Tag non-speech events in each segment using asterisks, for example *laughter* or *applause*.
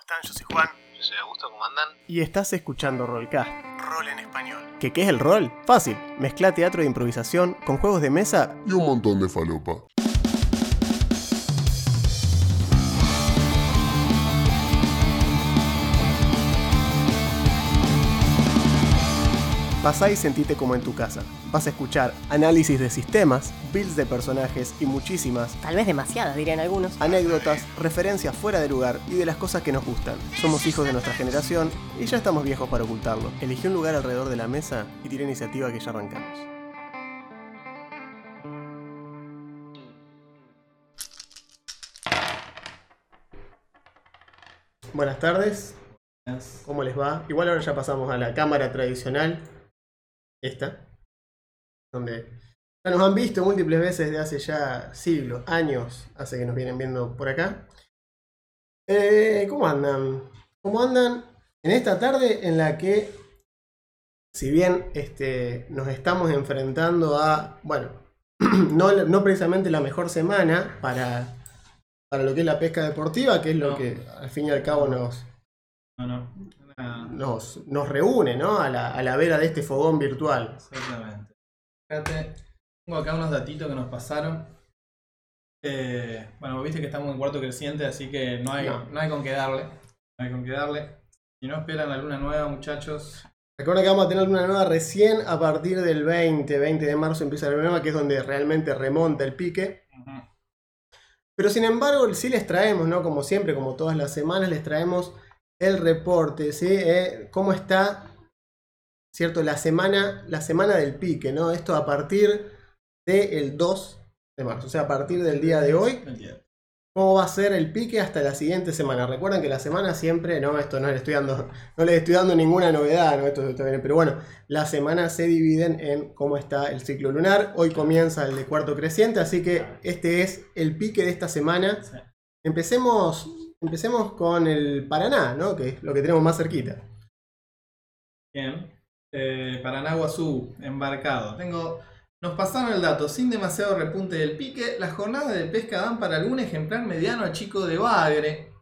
están? Yo soy Juan. Yo soy Augusto, ¿cómo andan? Y estás escuchando Rollcast. Rol en español. ¿Qué, ¿Qué es el rol? Fácil. Mezcla teatro de improvisación con juegos de mesa y un montón de falopa. Pasá y sentite como en tu casa. Vas a escuchar análisis de sistemas, builds de personajes y muchísimas, Tal vez demasiadas, dirían algunos. anécdotas, referencias fuera de lugar y de las cosas que nos gustan. Somos hijos de nuestra generación y ya estamos viejos para ocultarlo. Elegí un lugar alrededor de la mesa y tira iniciativa que ya arrancamos. Buenas tardes, ¿cómo les va? Igual ahora ya pasamos a la cámara tradicional, esta, donde ya nos han visto múltiples veces de hace ya siglos, años, hace que nos vienen viendo por acá. Eh, ¿Cómo andan? ¿Cómo andan en esta tarde en la que, si bien este, nos estamos enfrentando a, bueno, *clears throat* no, no precisamente la mejor semana para, para lo que es la pesca deportiva, que es lo No. que al fin y al cabo nos, No, no. Una- nos, nos reúne, ¿no? A la, a la vera de este fogón virtual. Exactamente. Fíjate, tengo acá unos datitos que nos pasaron. Eh, bueno, viste que estamos en cuarto creciente, así que no hay, No. no. hay con qué darle. No hay con qué darle. Si no esperan la luna nueva, muchachos. Recuerda que vamos a tener una nueva recién a partir del 20, 20 de marzo empieza la luna nueva, que es donde realmente remonta el pique. Pero sin embargo, sí les traemos, ¿no? Como siempre, como todas las semanas, les traemos el reporte, ¿sí? Eh, ¿Cómo está, cierto? La semana, la semana del pique, ¿no? Esto a partir del 2 de marzo, o sea, a partir del día de hoy. Cómo va a ser el pique hasta la siguiente semana. Recuerden que la semana siempre, no, esto no le estoy dando, no les estoy dando ninguna novedad, ¿no? Esto está bien, pero bueno, las semanas se dividen en cómo está el ciclo lunar. Hoy comienza el de cuarto creciente, así que este es el pique de esta semana. Empecemos, empecemos con el Paraná, ¿no? Que es lo que tenemos más cerquita. Bien. Eh, Paranaguazú, embarcado. Tengo. Nos pasaron el dato, sin demasiado repunte del pique, las jornadas de pesca dan para algún ejemplar mediano a chico de bagre,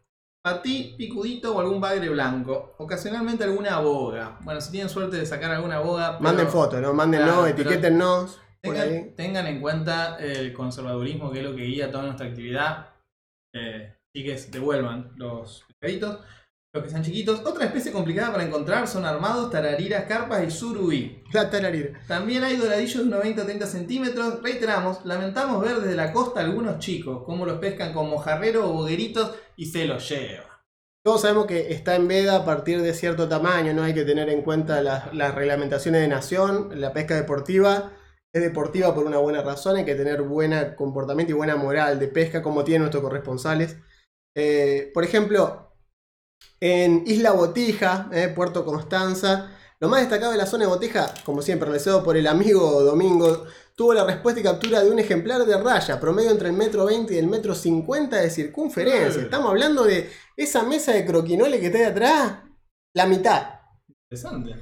patí, picudito o algún bagre blanco. Ocasionalmente alguna boga. Bueno, si tienen suerte de sacar alguna boga. pero Manden fotos, ¿no? Mándennos, Claro, etiquétennos. Tengan, tengan en cuenta el conservadurismo, que es lo que guía toda nuestra actividad. Eh, chiques, devuelvan los pescaditos. Los que sean chiquitos. Otra especie complicada para encontrar son armados, tarariras, carpas y surubí. La tararira. También hay doradillos de 90 a 30 centímetros. Reiteramos, lamentamos ver desde la costa algunos chicos, cómo los pescan con mojarrero o bogueritos y se los llevan. Todos sabemos que está en veda a partir de cierto tamaño, no hay que tener en cuenta las, las reglamentaciones de nación. La pesca deportiva es deportiva por una buena razón, hay que tener buen comportamiento y buena moral de pesca, como tienen nuestros corresponsales. Eh, por ejemplo, en Isla Botija, eh, Puerto Constanza, lo más destacado de la zona de Botija, como siempre, realizado por el amigo Domingo, tuvo la respuesta y captura de un ejemplar de raya, promedio entre el metro 20 y el metro 50 de circunferencia. Estamos hablando de esa mesa de croquinole que está de atrás, la mitad. Interesante.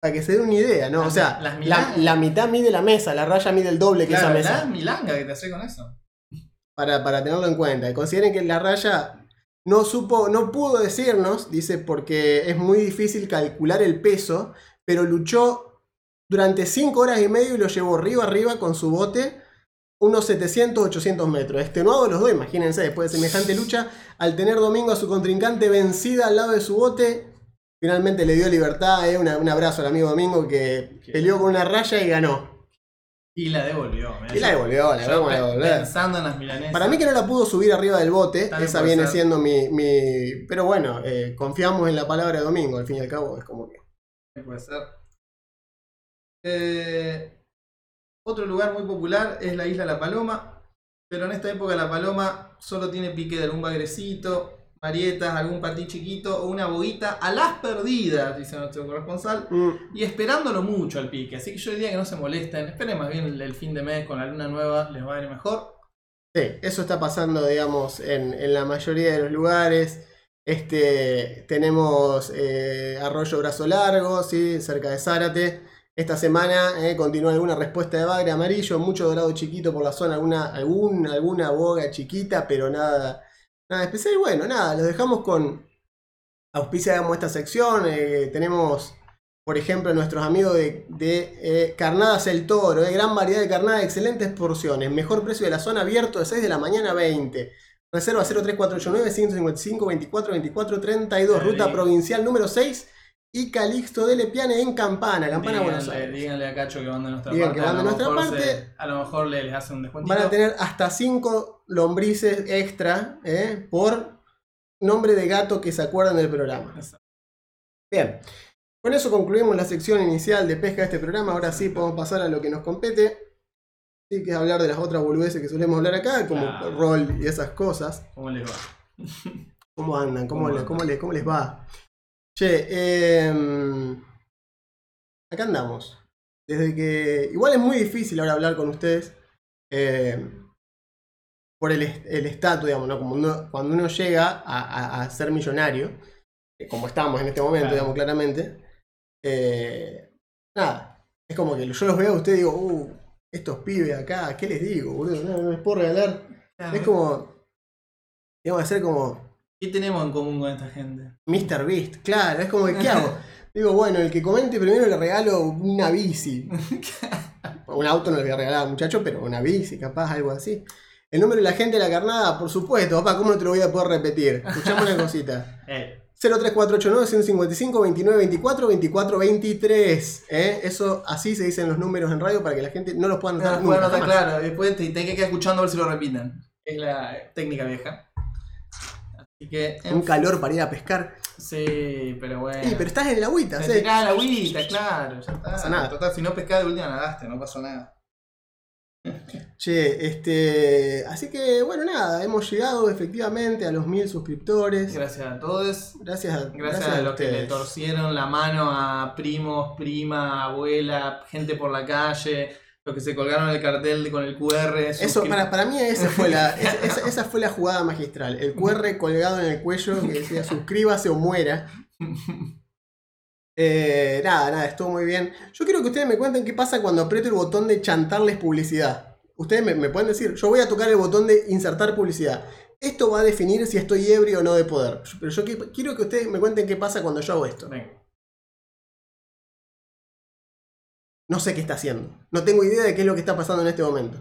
Para que se den una idea, ¿no? O sea, la, la mitad mide la mesa, la raya mide el doble que Claro, esa la mesa. milanga que te hace con eso. Para, para tenerlo en cuenta. Y consideren que la raya no supo, no pudo decirnos, dice, porque es muy difícil calcular el peso, pero luchó durante 5 horas y medio y lo llevó arriba arriba con su bote unos 700, 800 metros. Extenuado los dos, imagínense, después de semejante lucha, al tener Domingo a su contrincante vencida al lado de su bote, finalmente le dio libertad. eh, una- un abrazo al amigo Domingo que peleó con una raya y ganó. Y la devolvió. Y la devolvió, la vamos a devolver. Pensando en las milanesas. Para mí que no la pudo subir arriba del bote, También esa viene ser. siendo mi, mi- Pero bueno, eh, confiamos en la palabra de Domingo, al fin y al cabo es como que... Puede ser. Eh, otro lugar muy popular es la isla La Paloma. Pero en esta época la paloma solo tiene pique de algún bagrecito, marietas, algún patí chiquito o una boguita a las perdidas, dice nuestro corresponsal. mm, Y esperándolo mucho al pique. Así que yo diría que no se molesten. Esperen más bien el, el fin de mes con la luna nueva, les va a ir mejor. Sí, eso está pasando, digamos, en, en la mayoría de los lugares. Este, tenemos eh, Arroyo Brazo Largo, ¿sí? cerca de Zárate. Esta semana eh, continúa alguna respuesta de bagre amarillo, mucho dorado chiquito por la zona, alguna, algún, alguna boga chiquita, pero nada, nada especial. Y bueno, nada, los dejamos con, auspiciamos esta sección. eh, tenemos, por ejemplo, nuestros amigos de, de, eh, Carnadas El Toro. eh, gran variedad de carnadas, excelentes porciones. Mejor precio de la zona abierto de 6 de la mañana a 20. Reserva 03489 155 24 24 32. Ruta provincial número 6. Y Calixto de Lepiane en Campana. Campana, Buenos díganle, Aires. díganle a Cacho que van de nuestra Digan parte. que van a lo nuestra mejor parte. se- a lo mejor le, les hacen un descuentito. Van a tener hasta 5 lombrices extra eh, por nombre de gato que se acuerdan del programa. Exacto. Bien, con eso concluimos la sección inicial de pesca de este programa. Ahora sí podemos pasar a lo que nos compete. Sí, que es hablar de las otras boludeces que solemos hablar acá, como Claro. rol y esas cosas. ¿Cómo les va? ¿Cómo andan? ¿Cómo, ¿Cómo le- andan? cómo le- cómo les va? Che, em, acá andamos. Desde que. Igual es muy difícil ahora hablar con ustedes. em, por el el estatus, digamos, ¿no? Como uno- cuando uno llega a, a- a ser millonario, eh, como estamos en este momento, Claro. digamos, claramente. eh, nada. Es como que yo los veo a ustedes y digo, uh, estos pibes acá, ¿qué les digo, boludo? No, no les puedo regalar. Es como. Que hacer como. ¿Qué tenemos en común con esta gente? Mr. Beast, claro, es como que, ¿qué hago? *laughs* Digo, bueno, el que comente primero le regalo una bici. *laughs* un auto no le voy a regalar al muchacho, pero una bici, capaz, algo así. El número de la gente de la carnada, por supuesto, papá, ¿cómo no te lo voy a poder repetir? Escuchame una cosita. *laughs* Eh, 03489 155 2924 2423 ¿eh? Eso así se dicen los números en radio para que la gente no los pueda no, anotar. bueno, nunca, está jamás. claro. Después te, te hay que quedar escuchando a ver si lo repiten. Es la técnica vieja. Que. Un calor para ir a pescar. Sí, pero bueno. Sí, pero estás en la agüita, Te ¿sí? tirás la agüita, claro. Ya está. pasa nada. Total, si no pescás de última nadaste, no pasó nada. *laughs* Che, este. Así que, bueno, nada, hemos llegado efectivamente a los mil suscriptores. Gracias a todos. Gracias a, Gracias, a los que le torcieron la mano a primos, prima, abuela, gente por la calle, los que se colgaron el cartel con el QR. Eso, para, para mí esa fue, la, *laughs* esa, fue la jugada magistral. El QR colgado en el cuello que decía suscríbase o muera. *laughs* Eh, nada, nada, estuvo muy bien. Yo quiero que ustedes me cuenten qué pasa cuando aprieto el botón de chantarles publicidad. Ustedes me, me pueden decir, yo voy a tocar el botón de insertar publicidad. Esto va a definir si estoy ebrio o no de poder. Pero yo qui- quiero que ustedes me cuenten qué pasa cuando yo hago esto. Venga. No sé qué está haciendo. No tengo idea de qué es lo que está pasando en este momento.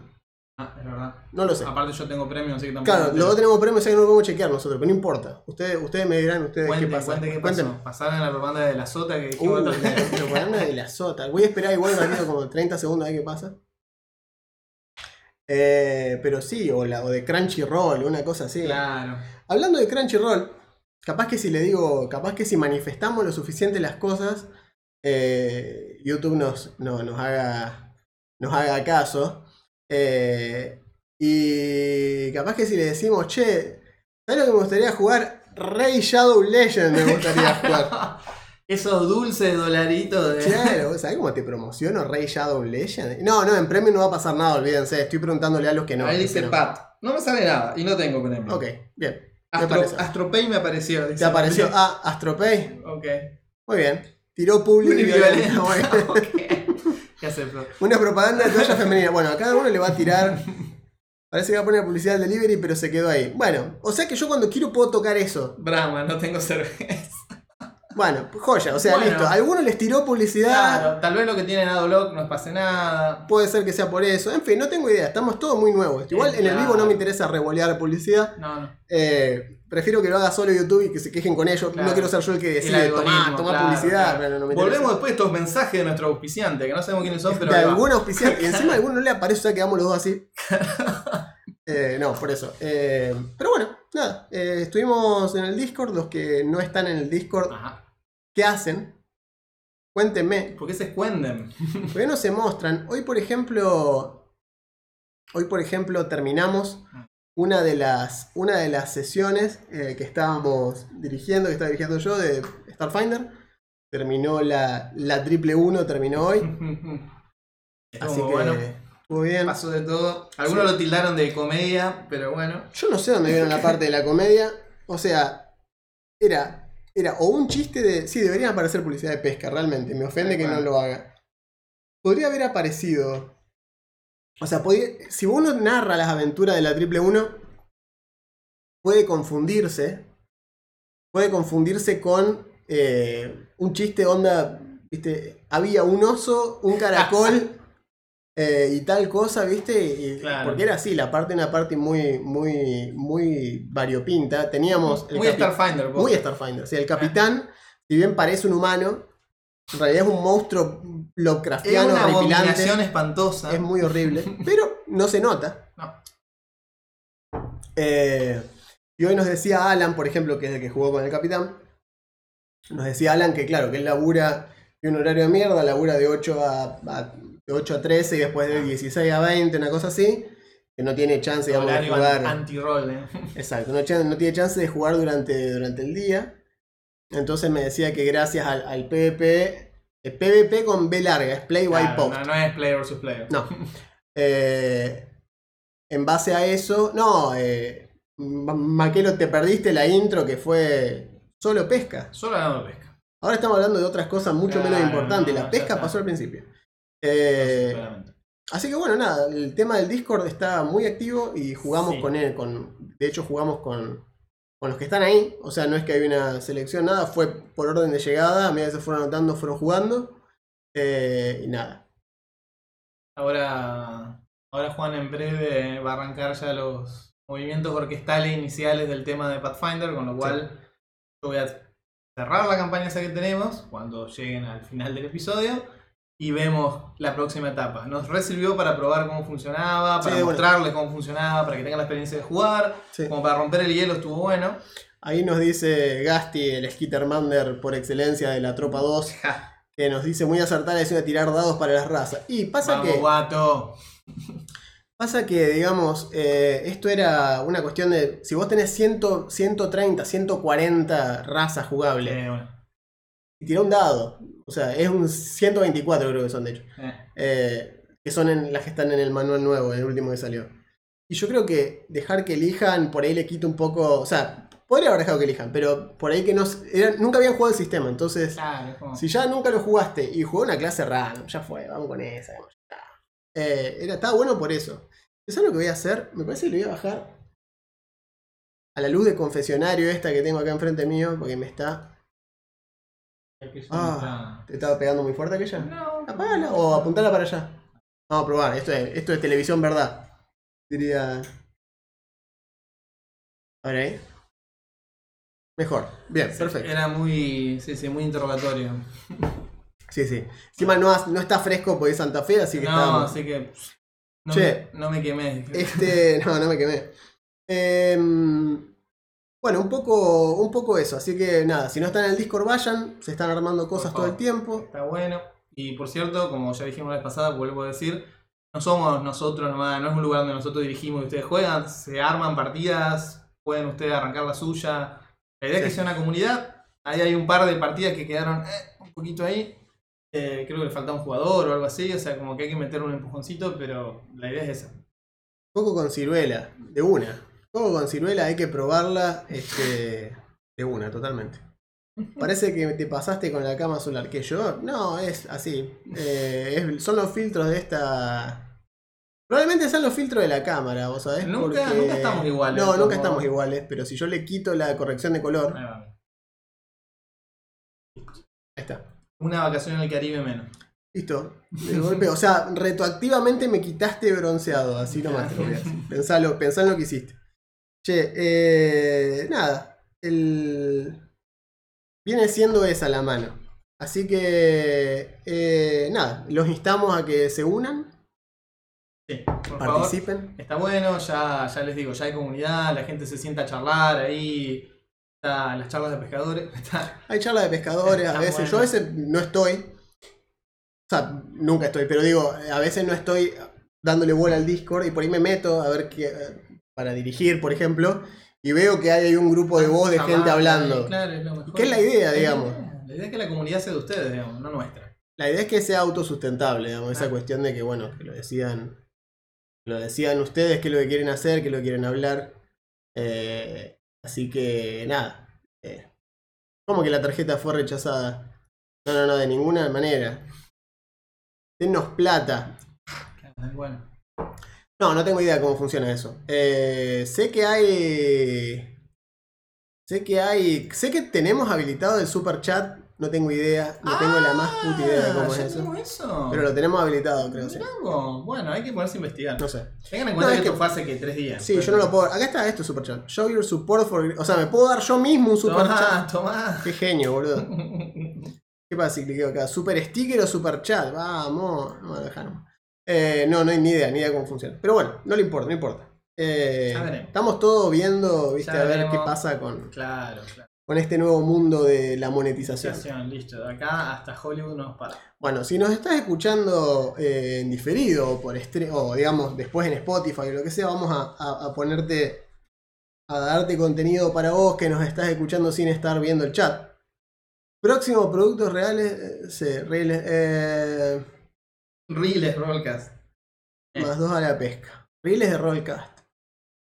Ah, es verdad. No lo sé. Aparte yo tengo premio, así que tampoco. Claro, entero. tenemos premios ahí que no lo podemos chequear nosotros, pero no importa. Ustedes, ustedes me dirán ustedes Cuente, qué pasa. qué pasó. Pasaron la propaganda de la sota que Uh, dijimos la otra vez. propaganda de la sota. Voy a esperar igual un como 30 segundos a ver qué pasa. Eh, pero sí, o, la, o de Crunchyroll, una cosa así. Claro. Hablando de Crunchyroll, capaz que si le digo, capaz que si manifestamos lo suficiente las cosas, eh, YouTube nos, no- nos, haga, nos haga caso. Eh, y capaz que si le decimos, che, ¿sabes lo que me gustaría jugar? Rey Shadow Legend me gustaría *laughs* jugar. Esos dulces dolaritos de. Claro, ¿sabes cómo te promociono Rey Shadow Legend? No, no, en premio no va a pasar nada, olvídense. Estoy preguntándole a los que no. Ahí dice no. Pat. No me sale nada y no tengo premio. Ok, bien. Astro. Astropay me apareció. dice. ¿Te apareció *laughs* ah, Astropay? Ok. Muy bien. Tiró público y violento. Muy bien. *laughs* Ok. ¿Qué acepto? Una propaganda de toalla femenina. Bueno, a cada uno le va a tirar. Parece que va a poner publicidad del delivery, pero se quedó ahí. Bueno, o sea que yo cuando quiero puedo tocar eso. Brahma, no tengo cerveza. Bueno, joya, o sea, Bueno. listo. Alguno les tiró publicidad. Claro, tal vez lo que tienen Adblock no pase nada. Puede ser que sea por eso. En fin, no tengo idea. Estamos todos muy nuevos. Igual en el vivo no me interesa revolear publicidad. No, no. Eh, prefiero que lo haga solo YouTube y que se quejen con ellos. Claro. No quiero ser yo el que decide El tomar, algoritmo, tomar claro, publicidad. claro. pero no me interesa. Volvemos después de estos mensajes de nuestro auspiciante, que no sabemos quiénes son, pero. de algún auspiciante. *laughs* Y encima a alguno no le aparece, o sea, quedamos los dos así. *laughs* Eh, no, por eso. Eh, pero bueno, nada. eh, estuvimos en el Discord. Los que no están en el Discord, Ajá. ¿qué hacen? Cuéntenme. ¿Por qué se escuenden? *laughs* ¿Por qué no se muestran? Hoy, por ejemplo. Hoy, por ejemplo, terminamos una de las, una de las sesiones eh, que estábamos dirigiendo, que estaba dirigiendo yo de Starfinder. Terminó la, la triple 1, terminó hoy. *laughs* Así que bueno. estuvo bien. Pasó de todo. Algunos Sí. lo tildaron de comedia, pero bueno. Yo no sé dónde vieron la parte de la comedia. O sea, era, era o un chiste de. Sí, deberían aparecer publicidad de pesca, realmente. Me ofende que no lo haga. Podría haber aparecido. O sea, podría- si uno narra las aventuras de la triple 1, puede confundirse. puede confundirse con eh, un chiste onda, viste, había un oso, un caracol *laughs* eh, y tal cosa, viste, y- Claro. porque era así, la parte una parte muy, muy, muy variopinta. Teníamos el Muy Starfinder, muy Starfinder. O sea, el capitán, si bien parece un humano, en realidad es un monstruo Es Lovecraftiano una horripilante. abominación espantosa. Es muy horrible, *laughs* pero no se nota. No. Eh, y hoy nos decía Alan, por ejemplo, que es el que jugó con el capitán. Nos decía Alan que, claro, que él labura de un horario de mierda, labura de 8 a, a- de 8 a 13 y después de 16 a 20, una cosa así. Que no tiene chance, digamos, de jugar. anti-roll, eh. Exacto, no, no tiene chance de jugar durante, durante el día. Entonces me decía que gracias al, al PvP, el PvP con B larga, es Play by Claro, Post. no, no es player versus player. No. *laughs* Eh, en base a eso, no, eh, Ma- Maquelo, te perdiste la intro que fue solo pesca. Solo ganando pesca. Ahora estamos hablando de otras cosas mucho Claro, menos importantes. no, la pesca está. pasó al principio. Eh, así que bueno, nada, el tema del Discord está muy activo y jugamos Sí. con él. Con, de hecho, jugamos con, con los que están ahí. O sea, no es que hay una selección, nada. Fue por orden de llegada. A medida que se fueron anotando, fueron jugando. Eh, y nada. Ahora, ahora Juan en breve va a arrancar ya los movimientos orquestales iniciales del tema de Pathfinder, con lo cual yo voy a cerrar la campaña esa que tenemos cuando lleguen al final del episodio y vemos la próxima etapa. Nos resirvió para probar cómo funcionaba, para Sí, bueno. cómo funcionaba, para que tengan la experiencia de jugar, Sí. como para romper el hielo estuvo bueno. Ahí nos dice Gasti, el Skittermander por excelencia de la tropa 2, *laughs* Ja, que nos dice muy acertada la decisión de tirar dados para las razas. Y pasa vamos, que, guato. pasa que, digamos, eh, esto era una cuestión de. Si vos tenés 100, 130, 140 razas jugables, bueno, y tirá un dado. O sea, es un 124, creo que son, de hecho. eh. eh, que son en, las que están en el manual nuevo, el último que salió. Y yo creo que dejar que elijan, por ahí le quita un poco. O sea, podría haber dejado que elijan, pero por ahí que no. era- nunca habían jugado el sistema, entonces. Claro, es como- Si ya nunca lo jugaste y jugó una clase random, ya fue, vamos con esa. Eh, era, estaba bueno por eso. ¿Sabes lo que voy a hacer? Me parece que le voy a bajar a la luz de confesionario esta que tengo acá enfrente mío, porque me está. Ah, ¿Te estaba pegando muy fuerte aquella? está- No, Apágala o apuntala para allá. Vamos a probar, esto es, esto es televisión verdad. Diría. A ver ahí. Mejor. Bien, perfecto. Era muy, sí, sí, muy interrogatorio. Sí, sí. Encima no, no está fresco porque es Santa Fe, así que no, estábamos- así que no, Che. me, no me quemé. Este, *laughs* no, no me quemé. Em, bueno, un poco, un poco eso. Así que nada, si no están en el Discord, vayan. Se están armando cosas todo el tiempo. Está bueno. Y por cierto, como ya dijimos la vez pasada, vuelvo a decir, no somos nosotros nomás, no es un lugar donde nosotros dirigimos y ustedes juegan, se arman partidas, pueden ustedes arrancar la suya. La idea es que sea una comunidad. Ahí hay un par de partidas que quedaron eh, un poquito ahí. Eh, creo que le falta un jugador o algo así, o sea, como que hay que meter un empujoncito, pero la idea es esa. Poco con ciruela, de una. Poco con ciruela, hay que probarla este, de una, totalmente. Parece que te pasaste con la cama solar. que yo? No, es así. Eh, es- son los filtros de esta. Probablemente sean los filtros de la cámara, vos sabés. Nunca- porque- nunca estamos iguales, No, nunca como- estamos iguales, pero si yo le quito la corrección de color, Ahí está. Una vacación en el Caribe menos. Listo. De golpe, o sea, retroactivamente me quitaste bronceado, así nomás te lo voy a decir. *laughs* Pensalo, pensá en lo que hiciste. Che, eh, nada. El... Viene siendo esa la mano. Así que, eh, nada, los instamos a que se unan, Sí, por favor. participen. Está bueno, ya, ya les digo, ya hay comunidad, la gente se sienta a charlar ahí. Está las charlas de pescadores. *laughs* Está, Hay charlas de pescadores, a veces. bueno. Yo a veces no estoy. O sea, nunca estoy, pero digo, a veces no estoy dándole bola al Discord y por ahí me meto a ver qué. Para dirigir, por ejemplo, y veo que hay un grupo de voz de gente hablando. claro, es lo mejor. ¿Qué es la idea, digamos? La idea, es que la comunidad sea de ustedes, digamos, no nuestra. La idea es que sea autosustentable, digamos, esa Claro. cuestión de que, bueno, que lo decían. Lo decían ustedes, qué es lo que quieren hacer, qué es lo que quieren hablar. Eh, así que, nada. Eh, ¿Cómo que la tarjeta fue rechazada? No, no, no, de ninguna manera. Denos plata. Claro, Bueno, No, no tengo idea de cómo funciona eso. Eh, sé que hay. Sé que hay. Sé que tenemos habilitado el super chat. No tengo idea. No tengo la más puta idea de cómo Ah, es ¿ya eso. eso? Pero lo tenemos habilitado, creo, sí. Bueno, hay que ponerse a investigar. No sé. Tengan en No, cuenta es que esto fue hace que tres días. Sí, yo no lo puedo. Acá está esto, super chat. Show your support for. O sea, me puedo dar yo mismo un super Tomá, chat. tomá. Qué genio, boludo. *laughs* ¿Qué pasa si cliqueo acá? ¿Super sticker o super chat? Vamos. No, deja nomás. Eh, no, no hay ni idea, ni idea cómo funciona. Pero bueno, no le importa, no importa. Eh, estamos todos viendo, viste, Ya a ver veremos. qué pasa con, Claro, claro. con este nuevo mundo de la monetización. Listo. De acá hasta Hollywood nos para. Bueno, si nos estás escuchando eh, en diferido o por o digamos después en Spotify o lo que sea, vamos a, a- a ponerte a darte contenido para vos que nos estás escuchando sin estar viendo el chat. Próximo productos reales, eh, sí, reales, Reels Rollcast. Eh. más dos a la pesca. Reels de Rollcast.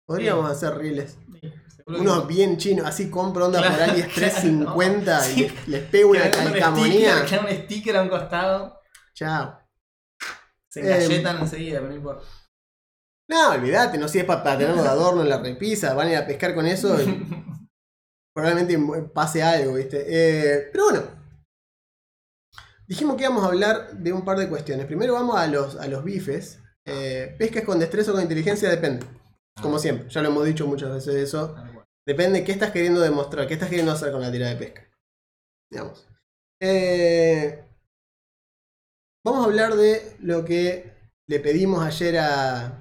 Podríamos hacer reels. Sí, que Unos no. bien chinos, así compro onda por AliExpress *laughs* claro, 50 no. y les, les pego una hagan un calcamonía. sticker, un sticker a un costado. Chao. Se Eh, engalletan enseguida, pero no importa. No, olvídate, no si es para, para tenerlo de adorno en la repisa, van a ir a pescar con eso y *laughs* probablemente pase algo, ¿viste? Eh, pero bueno, dijimos que íbamos a hablar de un par de cuestiones. Primero vamos a los, a los bifes. Eh, pescas con destreza o con inteligencia depende. Como siempre, ya lo hemos dicho muchas veces eso. Depende qué estás queriendo demostrar, qué estás queriendo hacer con la tira de pesca. Digamos. Eh, vamos a hablar de lo que le pedimos ayer a.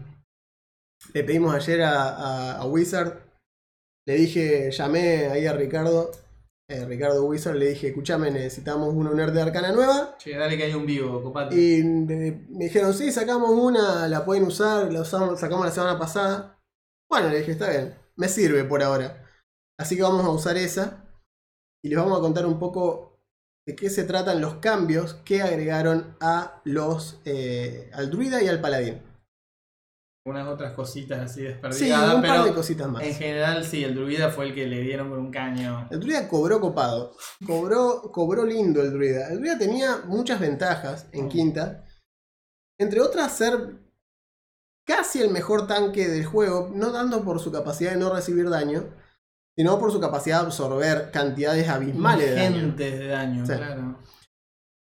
Le pedimos ayer a Wizard. Le dije, llamé ahí a Ricardo. Eh, Ricardo Wizard, le dije, escuchame, necesitamos una nerd de arcana nueva. Che, dale que hay un vivo, copate. Y me me dijeron, sí, sacamos una, la pueden usar, la usamos, sacamos la semana pasada. Bueno, le dije, está bien, me sirve por ahora. Así que vamos a usar esa. Y les vamos a contar un poco de qué se tratan los cambios que agregaron a los eh, al druida y al paladín. Unas otras cositas así Sí, desperdigadas, un par de pero cositas más. en general sí, el druida fue el que le dieron con un caño. El druida cobró copado. Cobró, cobró lindo el druida. El druida tenía muchas ventajas en quinta. Entre otras, ser casi el mejor tanque del juego. No tanto por su capacidad de no recibir daño, sino por su capacidad de absorber cantidades abismales de daño. De daño, Sí. claro.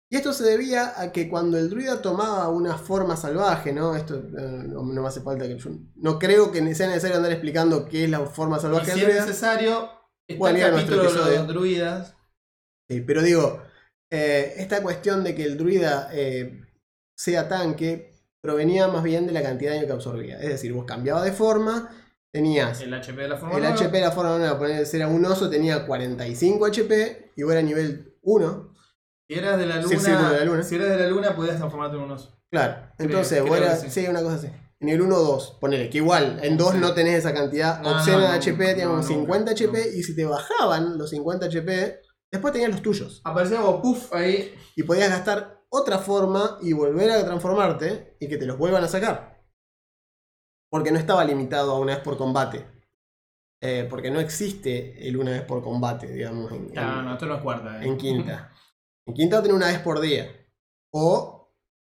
Y esto se debía a que cuando el druida tomaba una forma salvaje, ¿no? Esto eh, no, no me hace falta que yo. No creo que sea necesario andar explicando qué es la forma Y salvaje si del es druida. necesario, está a el capítulo de los druidas. Sí, pero digo, eh, esta cuestión de que el druida eh, sea tanque provenía más bien de la cantidad de daño que absorbía. Es decir, vos cambiabas de forma, tenías El HP de la forma el nueva. HP de la forma nueva, poner si era un oso, tenía 45 HP y vos era nivel 1. Si eras de la luna, de la luna. si eras de la luna podías transformarte en un oso. Claro, entonces creo sí. sí. una cosa así. En el 1 2, ponele, que igual, en 2 Sí. no tenés esa cantidad No, obscena no, de HP, teníamos no, no, 50 no. HP y si te bajaban los 50 HP, después tenías los tuyos. Aparecía como puff ahí. y podías gastar otra forma y volver a transformarte y que te los vuelvan a sacar. Porque no estaba limitado a una vez por combate. Eh, porque no existe el una vez por combate, digamos, en, No, no, esto no es cuarta. eh. en quinta. En quinta tenés una vez por día. O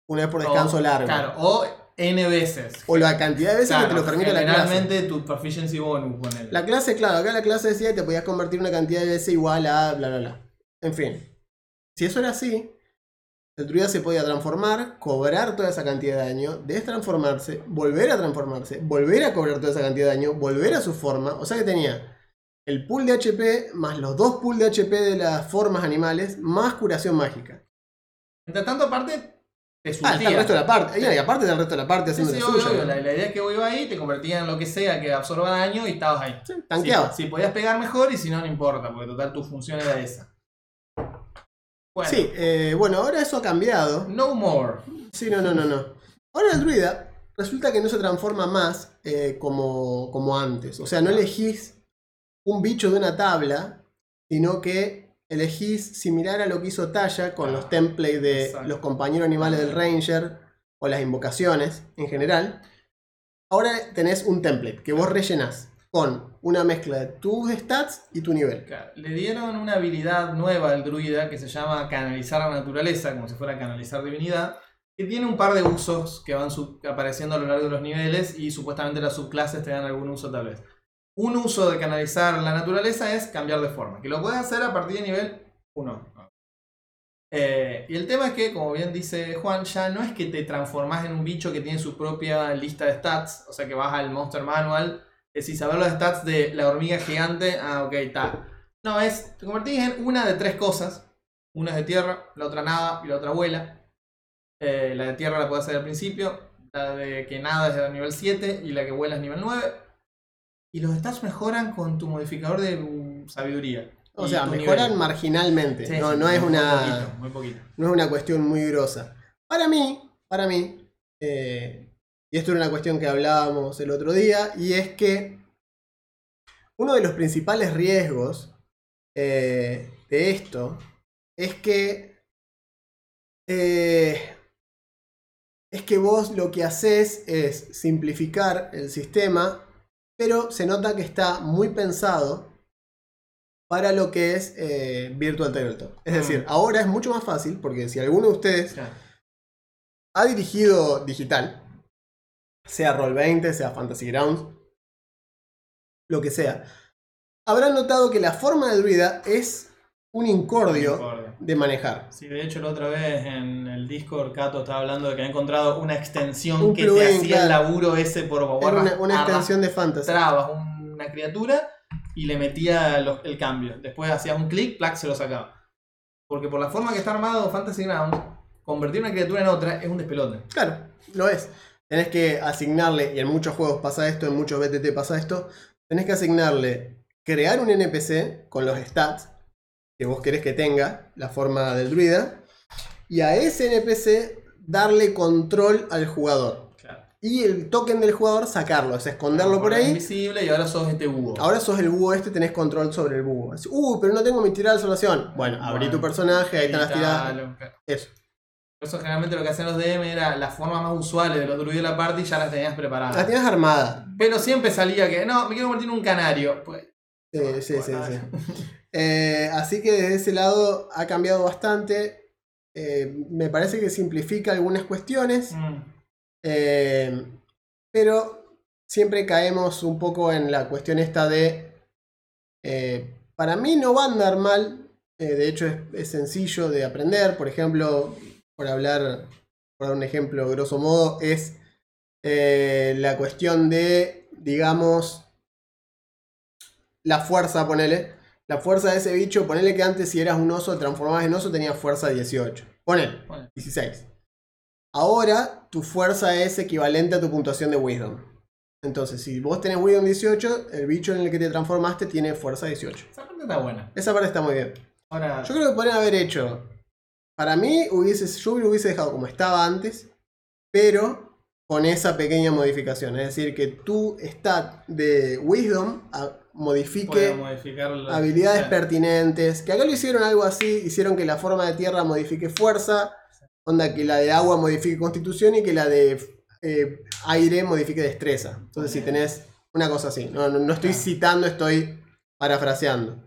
una vez por descanso O- largo. Claro, o N veces. O la cantidad de veces Claro, que te lo permite la clase. Generalmente tu proficiency bonus, ponele. La clase, claro, acá la clase decía que te podías convertir una cantidad de veces igual a bla bla bla. En fin. Si eso era así, el druida se podía transformar, cobrar toda esa cantidad de daño, destransformarse, volver a transformarse, volver a cobrar toda esa cantidad de daño, volver a su forma. O sea que tenía el pool de HP más los dos pool de HP de las formas animales más curación mágica. Mientras tanto, aparte, te Ah, está el surtía. resto de la parte. Y aparte del resto de la parte Sí, haciendo sí, obvio, obvio. ¿no? La, la idea es que vos ibas ahí, te convertías en lo que sea que absorba daño y estabas ahí. Sí, tanqueaba. Si, si podías pegar mejor y si no, no importa, porque total tu función era esa. Bueno, Sí, eh, bueno, ahora eso ha cambiado. no more. Sí, no, no, no, no. Ahora el druida resulta que no se transforma más eh, como, como antes. O sea, no elegís un bicho de una tabla, sino que elegís similar a lo que hizo Talla con los templates de Exacto. los compañeros animales del Ranger o las invocaciones en general. Ahora tenés un template que vos rellenás con una mezcla de tus stats y tu nivel. Le dieron una habilidad nueva al druida que se llama canalizar la naturaleza, como si fuera canalizar divinidad, que tiene un par de usos que van apareciendo a lo largo de los niveles y supuestamente las subclases te dan algún uso tal vez. Un uso de canalizar la naturaleza es cambiar de forma, que lo puedes hacer a partir de nivel 1. Eh, y el tema es que, como bien dice Juan, ya no es que te transformas en un bicho que tiene su propia lista de stats, o sea que vas al Monster Manual, decís saber los stats de la hormiga gigante, ah, ok, está. No, es, te convertís en una de tres cosas. Una es de tierra, la otra nada y la otra vuela. Eh, la de tierra la puedes hacer al principio, la de que nada es de nivel 7 y la que vuela es nivel 9. Y los stats mejoran con tu modificador de uh, sabiduría. O sea, mejoran nivel. marginalmente. Sí, no, sí, no es muy una. poquito, muy poquito. no es una cuestión muy grosa. Para mí, para mí, eh, y esto era una cuestión que hablábamos el otro día, y es que uno de los principales riesgos eh, de esto es que eh, es que vos lo que haces es simplificar el sistema, pero se nota que está muy pensado para lo que es eh, Virtual Tabletop. Es Mm. decir, ahora es mucho más fácil porque si alguno de ustedes Claro. ha dirigido digital, sea Roll20, sea Fantasy Grounds, lo que sea, habrán notado que la forma de druida es un incordio Incordio. De manejar. Sí, de hecho la otra vez en el Discord Cato estaba hablando de que ha encontrado una extensión Un que plugin, te hacía el laburo ese por Era una, una extensión de Fantasy. Arrastrabas una criatura y le metía los- el cambio. Después hacías un clic, plac, se lo sacaba. Porque por la forma que está armado Fantasy Grounds, convertir una criatura en otra es un despelote. Claro, lo es. Tenés que asignarle, y en muchos juegos pasa esto, en muchos BTT pasa esto, tenés que asignarle crear un NPC con los stats que vos querés que tenga, la forma del druida, y a ese NPC darle control al jugador. Claro. Y el token del jugador sacarlo, es esconderlo por ahí. Invisible y ahora sos este búho. Ahora sos el búho este, tenés control sobre el búho. Así, Uh, pero no tengo mi tirada de salvación. Bueno, abrí tu Bueno, personaje, ahí están las tiradas. Eso. Por eso generalmente lo que hacían los DM era las formas más usuales de los druidos de la party ya las tenías preparadas. Las tienes armadas. Pero siempre salía que, no, me quiero convertir en un canario. Pues, Sí, sí, sí, Bueno, sí. *laughs* Eh, así que desde ese lado ha cambiado bastante. Eh, me parece que simplifica algunas cuestiones. mm, eh, pero siempre caemos un poco en la cuestión esta de. para mí no va a andar mal. de hecho, es, es sencillo de aprender. Por ejemplo, por hablar, por dar un ejemplo grosso modo, es eh, la cuestión de, digamos, la fuerza, ponele. La fuerza de ese bicho, ponele que antes si eras un oso, transformabas en oso, tenía fuerza 18. Ponele, Ponele. 16. Ahora tu fuerza es equivalente a tu puntuación de Wisdom. Entonces, si vos tenés Wisdom 18, el bicho en el que te transformaste tiene fuerza 18. esa parte está buena. Esa parte está muy bien. Ahora, Yo creo que podrían haber hecho. Para mí, hubiese, yo lo hubiese dejado como estaba antes, pero con esa pequeña modificación. Es decir, que tu stat de Wisdom modifique habilidades pertinentes. Que acá lo hicieron algo así, hicieron que la forma de tierra modifique fuerza, onda que la de agua modifique constitución y que la de eh, aire modifique destreza. Entonces si tenés una cosa así, no, no, no estoy Claro. citando, estoy parafraseando.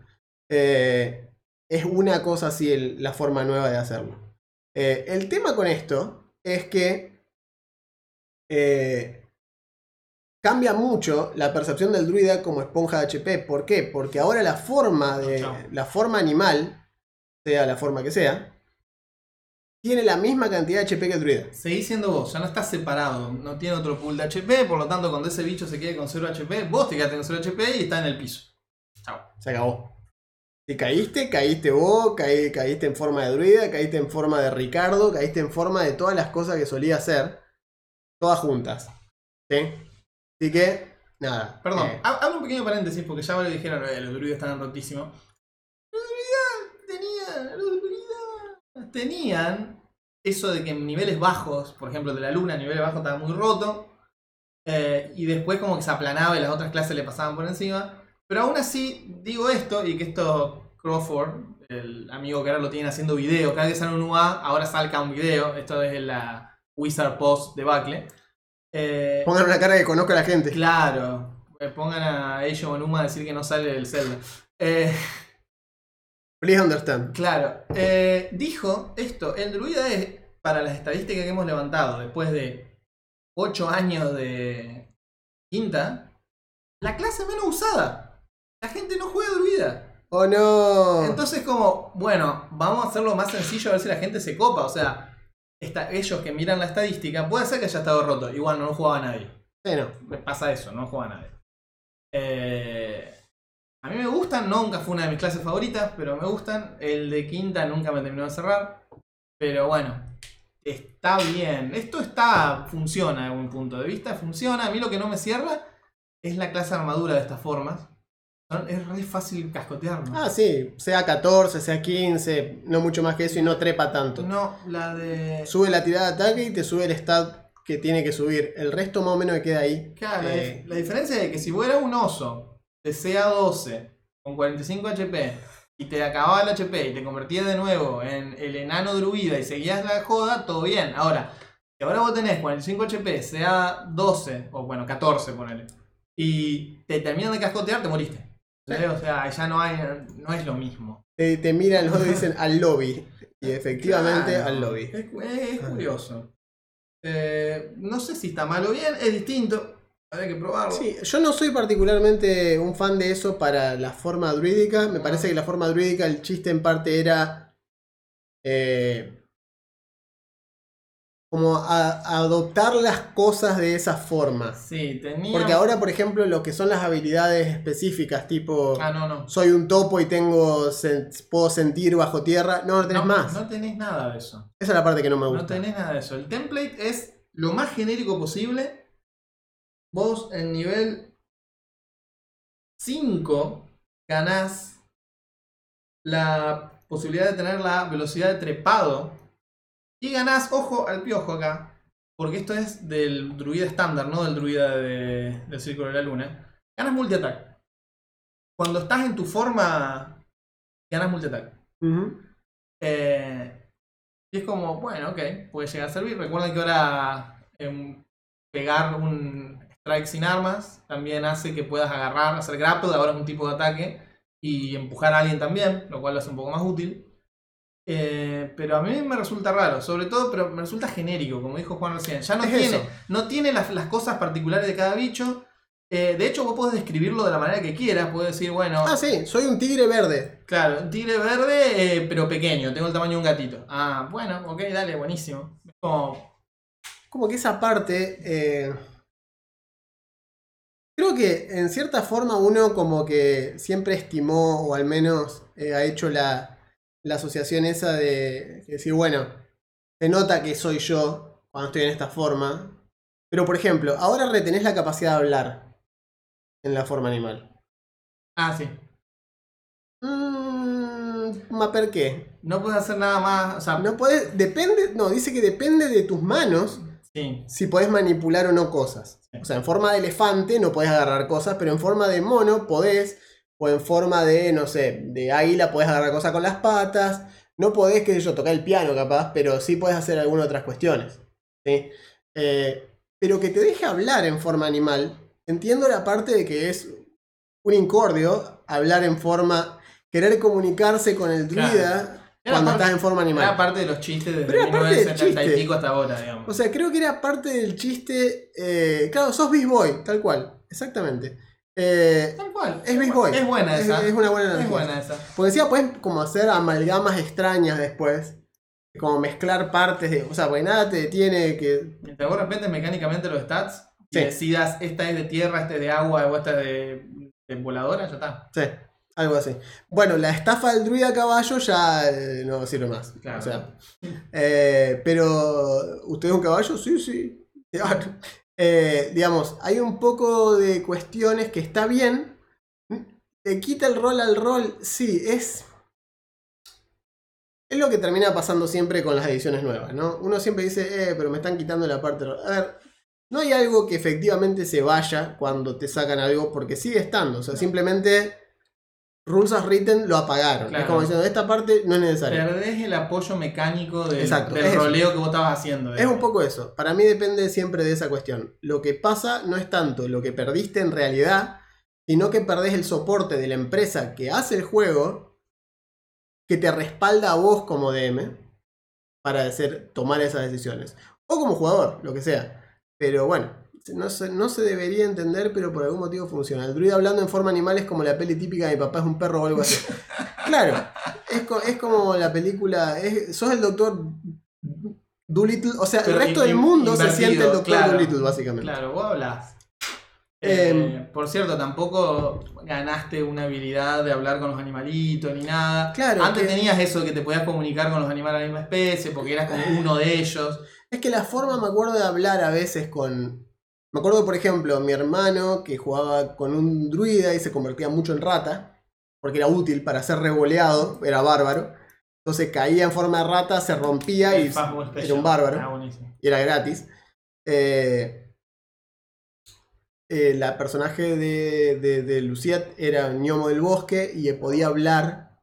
Eh, es una cosa así el- la forma nueva de hacerlo. Eh, el tema con esto es que cambia mucho la percepción del druida como esponja de HP. ¿Por qué? Porque ahora la forma de Chao. la forma animal, sea la forma que sea, tiene la misma cantidad de HP que el druida. Seguís siendo vos, ya no estás separado, no tiene otro pool de HP, por lo tanto cuando ese bicho se quede con 0 HP, vos te quedaste con 0 HP y está en el piso. Chao. Se acabó. Si caíste, caíste vos, caí- caíste en forma de druida, caíste en forma de Ricardo, caíste en forma de todas las cosas que solía hacer, todas juntas. ¿Sí? Así que, nada. Perdón, eh, ha- abro un pequeño paréntesis porque ya me lo dijeron, "Eh, los druidas estaban rotísimos. Los druidas tenían, los druidas tenían eso de que en niveles bajos, por ejemplo de la luna, en niveles bajos estaba muy roto. eh, y después como que se aplanaba y las otras clases le pasaban por encima. Pero aún así, digo esto, y que esto Crawford, el amigo que ahora lo tienen haciendo video, cada vez que sale un UA, ahora salga un video. Esto es la Wizard Post de Bacle. Eh, pongan una cara que conozca a la gente. Claro. Eh, Pongan a Eisho Onuma a decir que no sale del Zelda. Eh, Please understand. claro. Eh, dijo esto. El druida es, para las estadísticas que hemos levantado, después de 8 años de quinta, la clase menos usada. La gente no juega druida. ¡Oh no! Entonces, como, bueno, vamos a hacerlo más sencillo a ver si la gente se copa. O sea, está, ellos que miran la estadística, puede ser que haya estado roto. Igual no lo jugaba nadie. No. Me pasa eso, no juega nadie. Eh, a mí me gustan, nunca fue una de mis clases favoritas, pero me gustan. El de quinta nunca me terminó de cerrar. Pero bueno, está bien. Esto está, funciona de un punto de vista, funciona. A mí lo que no me cierra es la clase armadura de estas formas. Es re fácil cascotearnos. Ah, sí, sea 14, sea 15, no mucho más que eso y no trepa tanto. No, la de. Sube la tirada de ataque y te sube el stat que tiene que subir. El resto más o menos me queda ahí. Claro, la, Eh, la diferencia es que si fuera un oso de CA12 con 45 HP y te acababa el HP y te convertías de nuevo en el enano druida y seguías la joda, todo bien. Ahora, si ahora vos tenés 45 HP, CA12, o bueno, 14 ponele, y te terminan de cascotear, te moriste. O sea, ya no hay, no es lo mismo. te, te miran los dos y dicen al lobby. Y efectivamente Claro, al lobby. Es, es- es curioso. Eh, no sé si está mal o bien, es distinto. Habría que probarlo. Sí, yo no soy particularmente un fan de eso para la forma druídica. Me parece que la forma druídica, el chiste en parte era. eh, como a- adoptar las cosas de esa forma. Sí, tenía. Porque ahora, por ejemplo, lo que son las habilidades específicas, tipo. Ah, no, no. Soy un topo y tengo sen- puedo sentir bajo tierra. No, no tenés más. No tenés nada de eso. Esa es la parte que no me gusta. No tenés nada de eso. El template es lo más genérico posible. Vos en nivel 5 ganás la posibilidad de tener la velocidad de trepado. Y ganás, ojo al piojo acá. Porque esto es del druida estándar, no del druida de- del círculo de la luna. Ganas multi-attack. Cuando estás en tu forma, ganas multi-attack. Eh, y es como, bueno, ok, puede llegar a servir. Recuerden que ahora em, pegar un strike sin armas también hace que puedas agarrar, hacer grapple, ahora es un tipo de ataque, y empujar a alguien también, lo cual lo hace un poco más útil. Eh, pero a mí me resulta raro, sobre todo, pero me resulta genérico, como dijo Juan recién. Ya no Es tiene, eso. no tiene las, las cosas particulares de cada bicho. Eh, de hecho, vos podés describirlo de la manera que quieras. Podés decir, bueno, Ah, sí, soy un tigre verde. Claro, un tigre verde, eh, pero pequeño, tengo el tamaño de un gatito. Ah, bueno, ok, dale, buenísimo. Como, Como que esa parte. creo que en cierta forma uno como que siempre estimó, o al menos ha hecho la, la asociación esa de decir, bueno, se nota que soy yo cuando estoy en esta forma. Pero por ejemplo, ahora retenés la capacidad de hablar en la forma animal. ah, sí. Mmm, ¿Maper qué? No puedes hacer nada más, o sea, No podés, depende, no, dice que depende de tus manos sí. si podés manipular o no cosas. Sí. O sea, en forma de elefante no podés agarrar cosas, pero en forma de mono podés, o en forma de, no sé, de águila podés agarrar cosas con las patas. No podés, qué sé yo, tocar el piano capaz, pero sí podés hacer algunas otras cuestiones. ¿sí? Eh, pero que te deje hablar en forma animal, entiendo la parte de que es un incordio hablar en forma, querer comunicarse con el druida cuando parte- estás en forma animal. Era parte de los chistes desde Pero era parte del 1970 y pico hasta ahora, digamos. O sea, creo que era parte del chiste. eh, claro, sos Beast Boy, tal cual. Exactamente. Eh, Tal cual. es Beast Boy. Es buena Es- esa. Es, una buena Es analogía. buena esa. Porque decía, puedes como hacer amalgamas extrañas después. Como mezclar partes de. O sea, porque nada te detiene que. Mientras vos respetes mecánicamente los stats y Sí. decidas esta es de tierra, esta es de agua o esta es de, de voladora, ya está. Sí, algo así. Bueno, la estafa del druida caballo ya eh, no sirve más. Claro. O sea. eh, pero. ¿Usted es un caballo? Sí, sí. *laughs* Eh, digamos, hay un poco de cuestiones que está bien. ¿Te quita el rol al rol? Sí, es. Es lo que termina pasando siempre con las ediciones nuevas, ¿no? Uno siempre dice, eh, pero me están quitando la parte. de rol". A ver, no hay algo que efectivamente se vaya cuando te sacan algo, porque sigue estando. O sea, simplemente. Rules as written lo apagaron. Claro. Es como diciendo, esta parte no es necesaria. Perdés el apoyo mecánico del, Exacto, del es eso. roleo que vos estabas haciendo. Es un poco eso. Para mí depende siempre de esa cuestión. Lo que pasa no es tanto lo que perdiste en realidad, sino que perdés el soporte de la empresa que hace el juego, que te respalda a vos como DM para hacer, tomar esas decisiones. O como jugador, lo que sea. Pero bueno, no se, no se debería entender, pero por algún motivo funciona. El druida hablando en forma animal es como la peli típica de mi papá es un perro o algo así. *laughs* claro, es, co- es como la película. es- sos el doctor Doolittle. O sea, Pero el resto in- del mundo se siente el doctor claro. Doolittle, básicamente. Claro, vos hablas. Em. Eh, por cierto, tampoco ganaste una habilidad de hablar con los animalitos ni nada. Claro, Antes que- tenías eso que te podías comunicar con los animales de la misma especie porque eras como uno de ellos. Es que la forma, me acuerdo de hablar a veces con. Me acuerdo, por ejemplo, mi hermano que jugaba con un druida y se convertía mucho en rata, porque era útil para ser revoleado, era bárbaro. Entonces caía en forma de rata, se rompía y Fastball era un bárbaro Ah, y era gratis. Eh, eh, la personaje de, de, de Luciat era un gnomo del bosque y podía hablar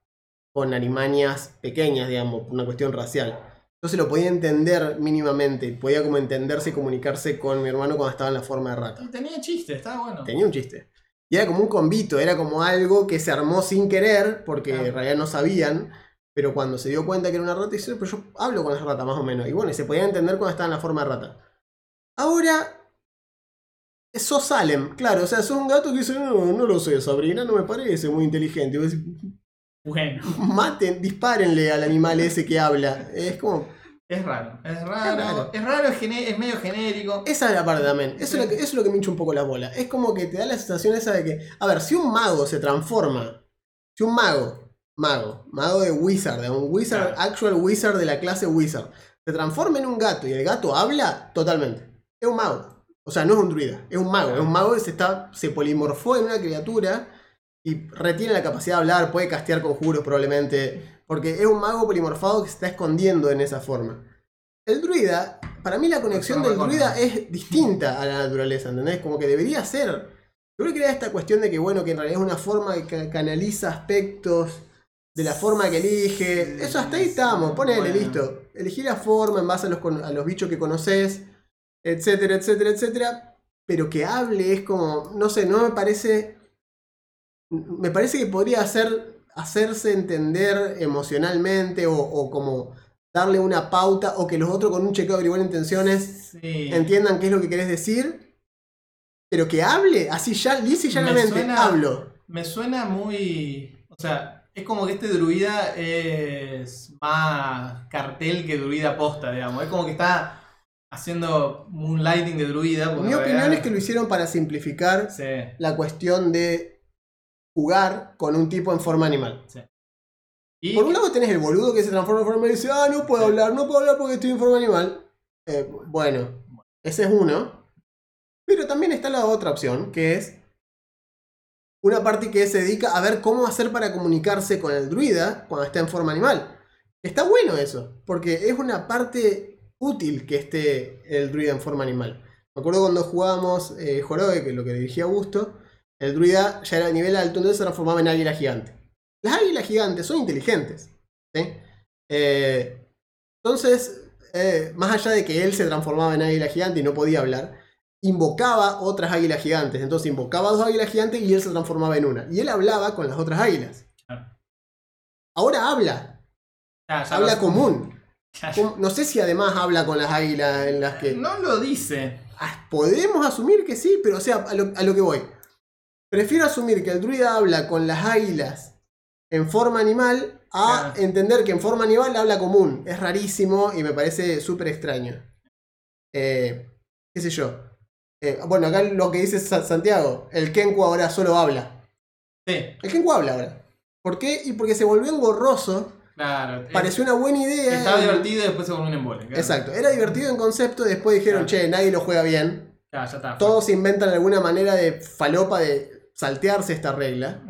con animanias pequeñas, digamos, por una cuestión racial. Entonces lo podía entender mínimamente, podía como entenderse y comunicarse con mi hermano cuando estaba en la forma de rata. Tenía chiste, estaba bueno. Tenía un chiste. Y era como un convito, era como algo que se armó sin querer, porque Claro. en realidad no sabían, pero cuando se dio cuenta que era una rata, dice, pero yo hablo con las ratas más o menos. Y bueno, y se podía entender cuando estaba en la forma de rata. Ahora, sos Salem, claro, o sea, sos un gato que dice, no, no lo sé, Sabrina, no me parece muy inteligente. Y vos decís, Bueno, *laughs* maten, dispárenle al animal ese que habla. Es como, es raro. Es raro. raro. Es raro, es, medio genérico. Esa es la parte también. Eso es, lo que, eso es lo que me hincha un poco la bola. Es como que te da la sensación esa de que, a ver, si un mago se transforma, si un mago, mago, mago de wizard, de un wizard, Claro. actual wizard de la clase wizard, se transforma en un gato y el gato habla, totalmente. Es un mago. O sea, no es un druida, es un mago. Es un mago que se, está, se polimorfó en una criatura y retiene la capacidad de hablar, puede castear conjuros probablemente, porque es un mago polimorfado que se está escondiendo en esa forma. El druida, para mí la conexión del druida es distinta a la naturaleza, ¿entendés? Como que debería ser. Yo creo que era esta cuestión de que, bueno, que en realidad es una forma que ca- canaliza aspectos de la forma que elige. Eso hasta ahí estamos, ponele, Bueno. listo. Elegí la forma en base a los, a los bichos que conoces, etcétera, etcétera, etcétera. Pero que hable es como, no sé, no me parece. Me parece que podría hacer, hacerse entender emocionalmente o, o como darle una pauta o que los otros con un chequeo de averiguar intenciones Sí. entiendan qué es lo que querés decir. Pero que hable, así ya, y llanamente, suena- hablo. Me suena muy. O sea, es como que este druida es más cartel que druida posta, digamos. Es como que está haciendo moonlighting de druida. Mi opinión es que lo hicieron para simplificar Sí, la cuestión de jugar con un tipo en forma animal. sí. Y Por un lado tenés el boludo que se transforma en forma animal y dice, ah, no puedo Sí. hablar, no puedo hablar porque estoy en forma animal. Eh, bueno, ese es uno. Pero también está la otra opción, que es una parte que se dedica a ver cómo hacer para comunicarse con el druida cuando está en forma animal. Está bueno eso, porque es una parte útil que esté el druida en forma animal. Me acuerdo cuando jugábamos eh, que es lo que dirigía Augusto, el druida ya era a nivel alto, entonces se transformaba en águila gigante. Las águilas gigantes son inteligentes. ¿sí? Eh, entonces, eh, más allá de que él se transformaba en águila gigante y no podía hablar, invocaba otras águilas gigantes. Entonces invocaba dos águilas gigantes y él se transformaba en una. Y él hablaba con las otras águilas. Ahora habla, Ya, ya habla común. *laughs* ya- No sé si además habla con las águilas en las que... No lo dice. Ah, Podemos asumir que sí, pero o sea, a lo, a lo que voy. Prefiero asumir que el druida habla con las águilas en forma animal a Claro. entender que en forma animal habla común. Es rarísimo y me parece súper extraño. Eh, ¿Qué sé yo? Eh, bueno, acá lo que dice Sa- Santiago, el Kenku ahora solo habla. Sí, El Kenku habla ahora. ¿Por qué? Y porque se volvió engorroso. claro. Pareció una buena idea. Estaba y- divertido y después se volvió un embole. claro. Exacto. Era divertido en concepto. Después dijeron, Claro. che, nadie lo juega bien. Ya, ya está. Todos inventan alguna manera de falopa de saltearse esta regla.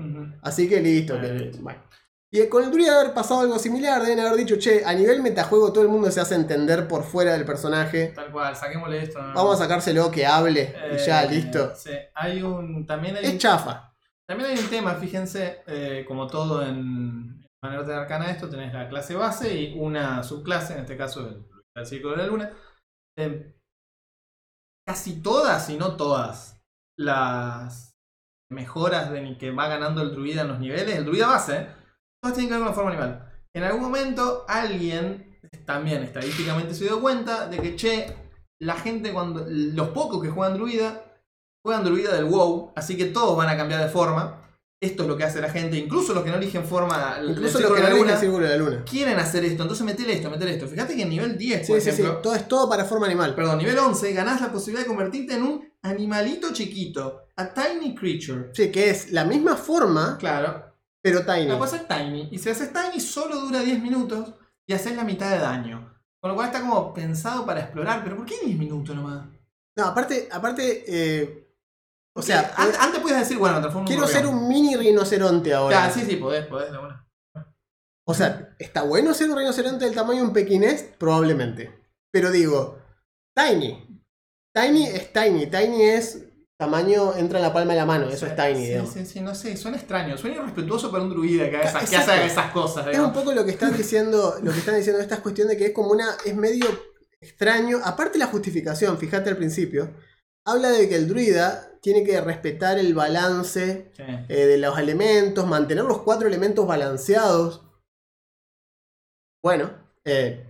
Así que listo. Que- listo. bueno. Y con el druida haber pasado algo similar, deben haber dicho, che, a nivel metajuego todo el mundo se hace entender por fuera del personaje. Tal cual, saquémosle esto. ¿no? Vamos a sacárselo, que hable y ya, Eh, listo. Sí, hay un. También hay, Es un, chafa. también hay un tema, fíjense, eh, como todo en manera de arcana esto, tenés la clase base y una subclase, en este caso el, el círculo de la luna. Eh, casi todas, si no todas, las mejoras de que va ganando el druida en los niveles, el druida base, ¿eh? todas tienen que ver con la forma animal. En algún momento alguien también estadísticamente se dio cuenta de que, che, la gente cuando. Los pocos que juegan druida, juegan druida del WoW, así que todos van a cambiar de forma. Esto es lo que hace la gente, incluso los que no eligen forma. Incluso los que no eligen círculo de la luna. quieren hacer esto, entonces metele esto, metele esto. Fíjate que en nivel 10, Sí, por sí, sí. ejemplo, Todo es todo para forma animal. perdón, nivel 11, ganás la posibilidad de convertirte en un animalito chiquito, a tiny creature. Sí, que es la misma forma, Claro, pero tiny. la cosa es tiny. Y si haces tiny, solo dura 10 minutos y haces la mitad de daño. Con lo cual está como pensado para explorar. Pero ¿por qué 10 minutos nomás? No, aparte, aparte, eh, o sea, an- eh, antes podías decir, bueno, transformo quiero ser un mini rinoceronte ahora. Ya, sí, sí, podés, podés, de una. O sea, ¿está bueno ser un rinoceronte del tamaño de un pequinés? Probablemente. Pero digo, tiny. Tiny es tiny. Tiny es tamaño, entra en la palma de la mano. Eso Sí, es tiny, Sí, digamos. sí, sí, no sé, suena extraño. Suena irrespetuoso para un druida que, haga esas, que haga esas cosas. Es un digamos. poco lo que están diciendo, lo que están diciendo estas cuestiones de que es como una, es medio extraño. Aparte la justificación, fíjate al principio, habla de que el druida tiene que respetar el balance Sí. eh, de los elementos, mantener los cuatro elementos balanceados. Bueno, eh,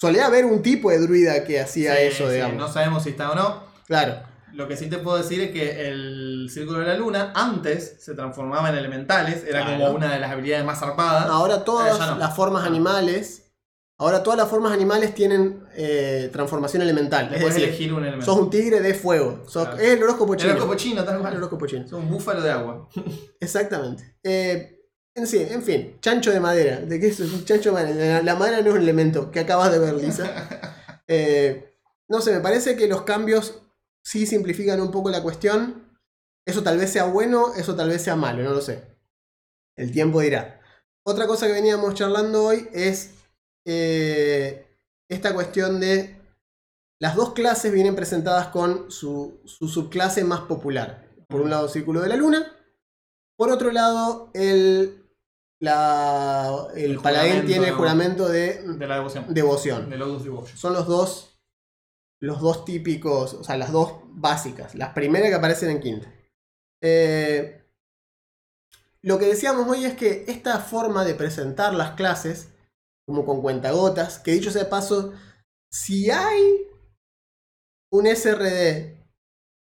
solía haber un tipo de druida que hacía Sí, eso, sí. No sabemos si está o no. Claro. Lo que sí te puedo decir es que el Círculo de la Luna antes se transformaba en elementales, era Claro. como una de las habilidades más zarpadas. Ahora todas no. las formas animales, ahora todas las formas animales tienen eh, transformación elemental. Le Es puedes decir, elegir un elemento. sos un tigre de fuego. Sos- Claro. Es el horóscopo el chino. horóscopo chino, tal El cual. horóscopo chino. Sos un búfalo de agua. *laughs* Exactamente. Eh, en, sí, en fin, chancho de madera. ¿De qué es? Un chancho de madera. La, la madera no es un elemento que acabas de ver, Lisa. *laughs* Eh, no sé, me parece que los cambios sí simplifican un poco la cuestión. Eso tal vez sea bueno, eso tal vez sea malo, no lo sé. El tiempo dirá. Otra cosa que veníamos charlando hoy es eh, esta cuestión de las dos clases vienen presentadas con su, su subclase más popular. Por un lado, Círculo de la Luna. Por otro lado, el, la, el, El paladín tiene el juramento de De la devoción. De. Son los dos, los dos típicos, o sea, las dos básicas. Las primeras que aparecen en quinta. Eh, lo que decíamos hoy es que esta forma de presentar las clases, como con cuentagotas, que dicho sea de paso, si hay un SRD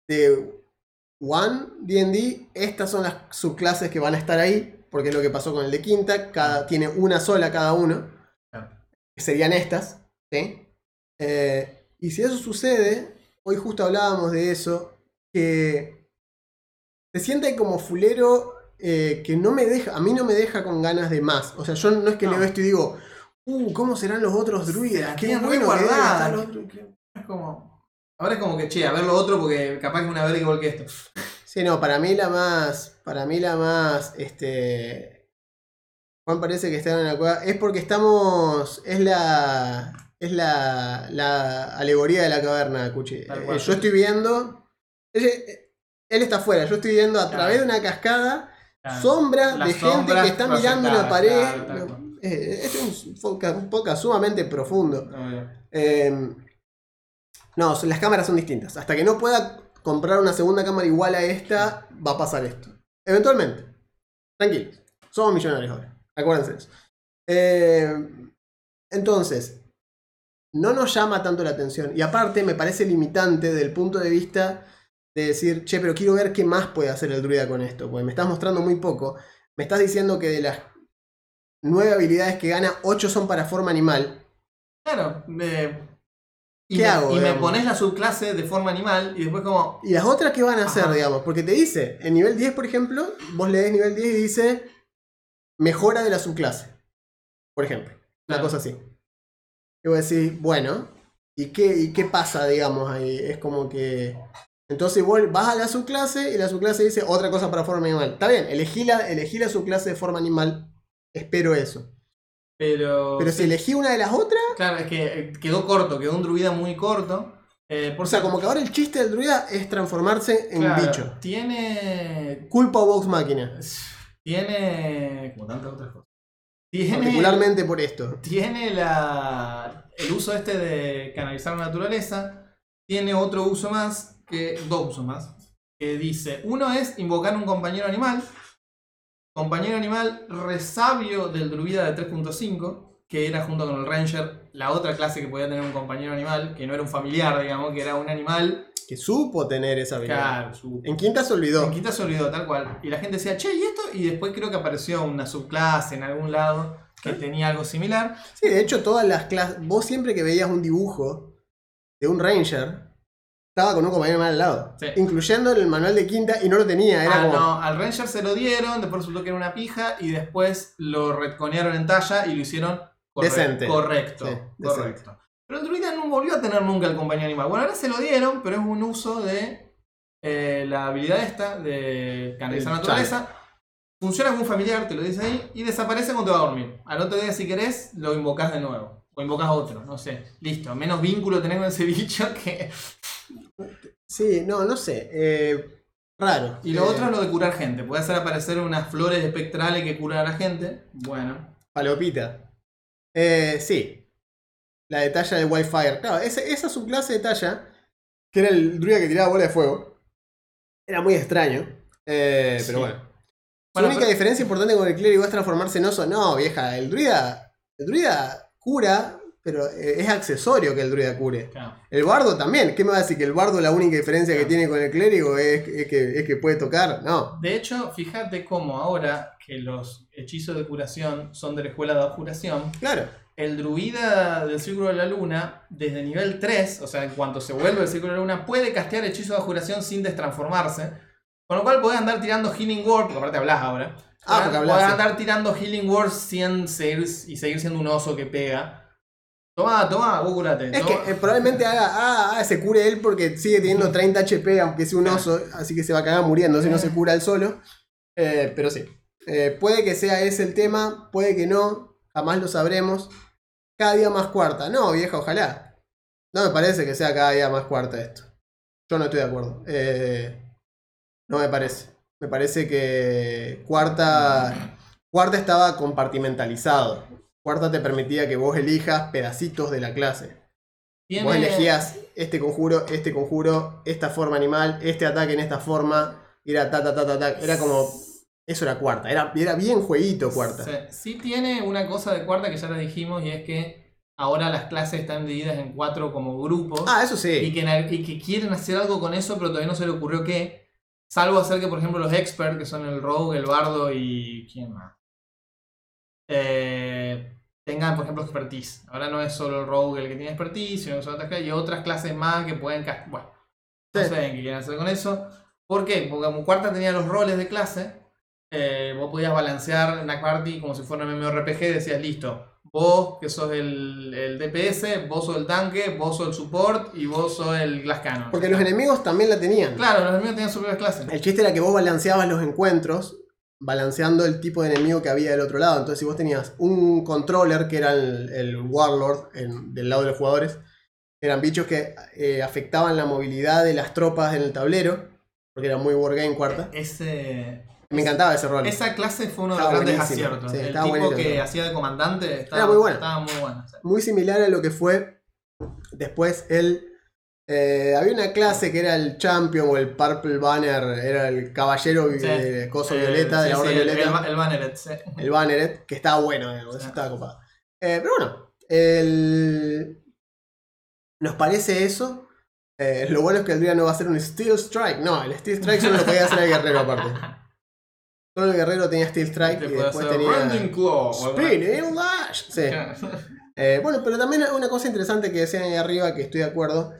de One D&D, estas son las subclases que van a estar ahí, porque es lo que pasó con el de quinta, cada, tiene una sola cada uno, Claro. que serían estas, ¿sí? Eh, y si eso sucede, hoy justo hablábamos de eso, que se siente como fulero eh, que no me deja, a mí no me deja con ganas de más. O sea, yo no es que No. leo esto y digo, uh, ¿cómo serán los otros druidas? Qué bueno otros". Es como. Ahora es como que, che, a ver lo otro porque capaz que una verga igual que esto. *laughs* Sí, no, para mí la más, para mí la más, este, Juan parece que está en la cueva, es porque estamos, es la, es la, la alegoría de la caverna, Cuchi. Eh, yo estoy viendo, él, él está afuera, yo estoy viendo a Claro. través de una cascada Claro. sombra Las de gente sombras que está mirando una pared. claro. Eh, este es un podcast, un podcast sumamente profundo. Eh, no, las cámaras son distintas. Hasta que no pueda comprar una segunda cámara igual a esta, va a pasar esto. Eventualmente. Tranquilos. Somos millonarios ahora. Acuérdense de eso. Eh, entonces, no nos llama tanto la atención. Y aparte, me parece limitante del punto de vista de decir, che, pero quiero ver qué más puede hacer el druida con esto. Porque me estás mostrando muy poco. Me estás diciendo que de las nueve habilidades que gana, ocho son para forma animal. Claro. eh, y ¿Qué me, hago, Y me pones la subclase de forma animal y después como. ¿Y las otras qué van a hacer, Ajá. digamos? Porque te dice, en nivel 10, por ejemplo, vos lees nivel 10 y dice mejora de la subclase. Por ejemplo. Una Claro. cosa así. Y vos decís, bueno, ¿y qué, ¿y qué pasa, digamos, ahí? Es como que. Entonces vos vas a la subclase y la subclase dice otra cosa para forma animal. Está bien, elegí la, elegí la subclase de forma animal. Espero eso. Pero. Pero si elegí una de las otras, Claro, es que eh, quedó corto, quedó un druida muy corto. Eh, por o sea, como que ahora el chiste del druida es transformarse en claro, bicho. Tiene. Culpa o Vox Máquina. Tiene. Como tantas otras cosas. Tiene. Particularmente por esto. Tiene la, el uso este de canalizar la naturaleza. Tiene otro uso más, que dos usos más. Que dice, uno es invocar un compañero animal. Compañero animal resabio del druida de 3.5. que era junto con el Ranger la otra clase que podía tener un compañero animal, que no era un familiar, digamos, que era un animal. Que supo tener esa habilidad. Claro, su- En quinta se olvidó. En quinta se olvidó, tal cual. Y la gente decía, che, ¿y esto? Y después creo que apareció una subclase en algún lado que tenía algo similar. Sí, de hecho, todas las clases. Vos siempre que veías un dibujo de un Ranger, estaba con un compañero animal al lado. Sí. Incluyendo el manual de quinta y no lo tenía. Era Ah, como. no, al Ranger se lo dieron, después resultó que era una pija y después lo retconearon en talla y lo hicieron corre- Decente. correcto. Sí, decente. correcto. Pero el druida no volvió a tener nunca el compañero animal. Bueno, ahora se lo dieron, pero es un uso de eh, la habilidad esta de canalizar naturaleza. Funciona como un familiar, te lo dice ahí, y desaparece cuando te va a dormir. Al otro día, si querés, lo invocás de nuevo. O invocás otro, no sé. Listo. Menos vínculo tenés con ese bicho *laughs* que. Sí, no, no sé. eh, raro. Y lo Eh, otro es lo de curar gente. Puede hacer aparecer unas flores espectrales que curan a la gente. Bueno. Palopita. Eh, sí. La de talla de Wildfire. Claro, ese- esa subclase de talla, que era el druida que tiraba bola de fuego, era muy extraño. Eh, Sí. Pero bueno. Bueno, la única pero- diferencia importante con el clérigo es transformarse en oso. No, vieja, el druida. El druida cura, pero eh, es accesorio que el druida cure. Claro. El bardo también. ¿Qué me va a decir? Que el bardo la única diferencia que tiene con el clérigo es, es que, es que puede tocar. No. De hecho, fíjate cómo ahora que los hechizos de curación son de la escuela de curación, Claro. el druida del Círculo de la Luna, desde nivel 3, o sea, en cuanto se vuelve el Círculo de la Luna, puede castear hechizos de juración sin destransformarse. Con lo cual podés andar tirando Healing Word, porque aparte hablas ahora. Ah, porque Podés sí. andar tirando Healing Word sin seguir, y seguir siendo un oso que pega. Tomá, tomá, vos curate. Es Tomá. que eh, probablemente haga, ah, ah, se cure él porque sigue teniendo 30 HP, aunque sea un oso, así que se va a cagar muriendo si no se cura él solo. Eh, pero sí. Eh, puede que sea ese el tema, puede que no, jamás lo sabremos. Cada día más cuarta. No, vieja, ojalá. No me parece que sea cada día más cuarta esto. Yo no estoy de acuerdo. Eh, no me parece. Me parece que cuarta, cuarta estaba compartimentalizado. Cuarta te permitía que vos elijas pedacitos de la clase. Tiene- Vos elegías este conjuro, este conjuro, esta forma animal, este ataque en esta forma, y era ta ta ta ta ta. Era como. Eso era cuarta. Era, era bien jueguito cuarta. Sí, sí tiene una cosa de cuarta que ya la dijimos y es que ahora las clases están divididas en cuatro como grupos Ah, eso y, sí. que, en al- y que quieren hacer algo con eso pero todavía no se le ocurrió qué. Salvo hacer que por ejemplo los experts, que son el rogue, el bardo y... ¿quién más? Eh, tengan por ejemplo expertise. Ahora no es solo el rogue el que tiene expertise, sino que son otras clases y otras clases más que pueden... Bueno, no Sí. sé qué quieren hacer con eso. ¿Por qué? Porque como cuarta tenía los roles de clase, eh, vos podías balancear una party como si fuera un MMORPG, decías, listo, vos que sos el, el DPS, vos sos el tanque, vos sos el support y vos sos el Glass Cannon. Porque los enemigos también la tenían. Claro, los enemigos tenían sus propias clases. El chiste era que vos balanceabas los encuentros, balanceando el tipo de enemigo que había del otro lado. Entonces, si vos tenías un controller, que era el, el Warlord en- del lado de los jugadores, eran bichos que eh, afectaban la movilidad de las tropas en el tablero, porque era muy wargame cuarta. Ese, Me encantaba ese rol. esa clase fue uno de los grandes buenísimo. aciertos. Sí, el tipo buenísimo. que hacía de comandante estaba, muy bueno. estaba muy bueno. sí. Muy similar a lo que fue después el... eh, había una clase que era el Champion o el Purple Banner, era el caballero Sí. eh, coso Eh, violeta, de la el- violeta. El, el Banneret, sí. el Banneret, que estaba bueno, digamos, eso Sí. estaba copado. Eh, pero bueno, el... nos parece eso. Eh, lo bueno es que el día no va a ser un Steel Strike. No, el Steel Strike solo lo podía hacer el guerrero aparte. *laughs* Solo el guerrero tenía Steel Strike Te y después tenía Claw. Spinning Lash. Sí. *laughs* Eh, bueno, pero también una cosa interesante que decían ahí arriba, que estoy de acuerdo.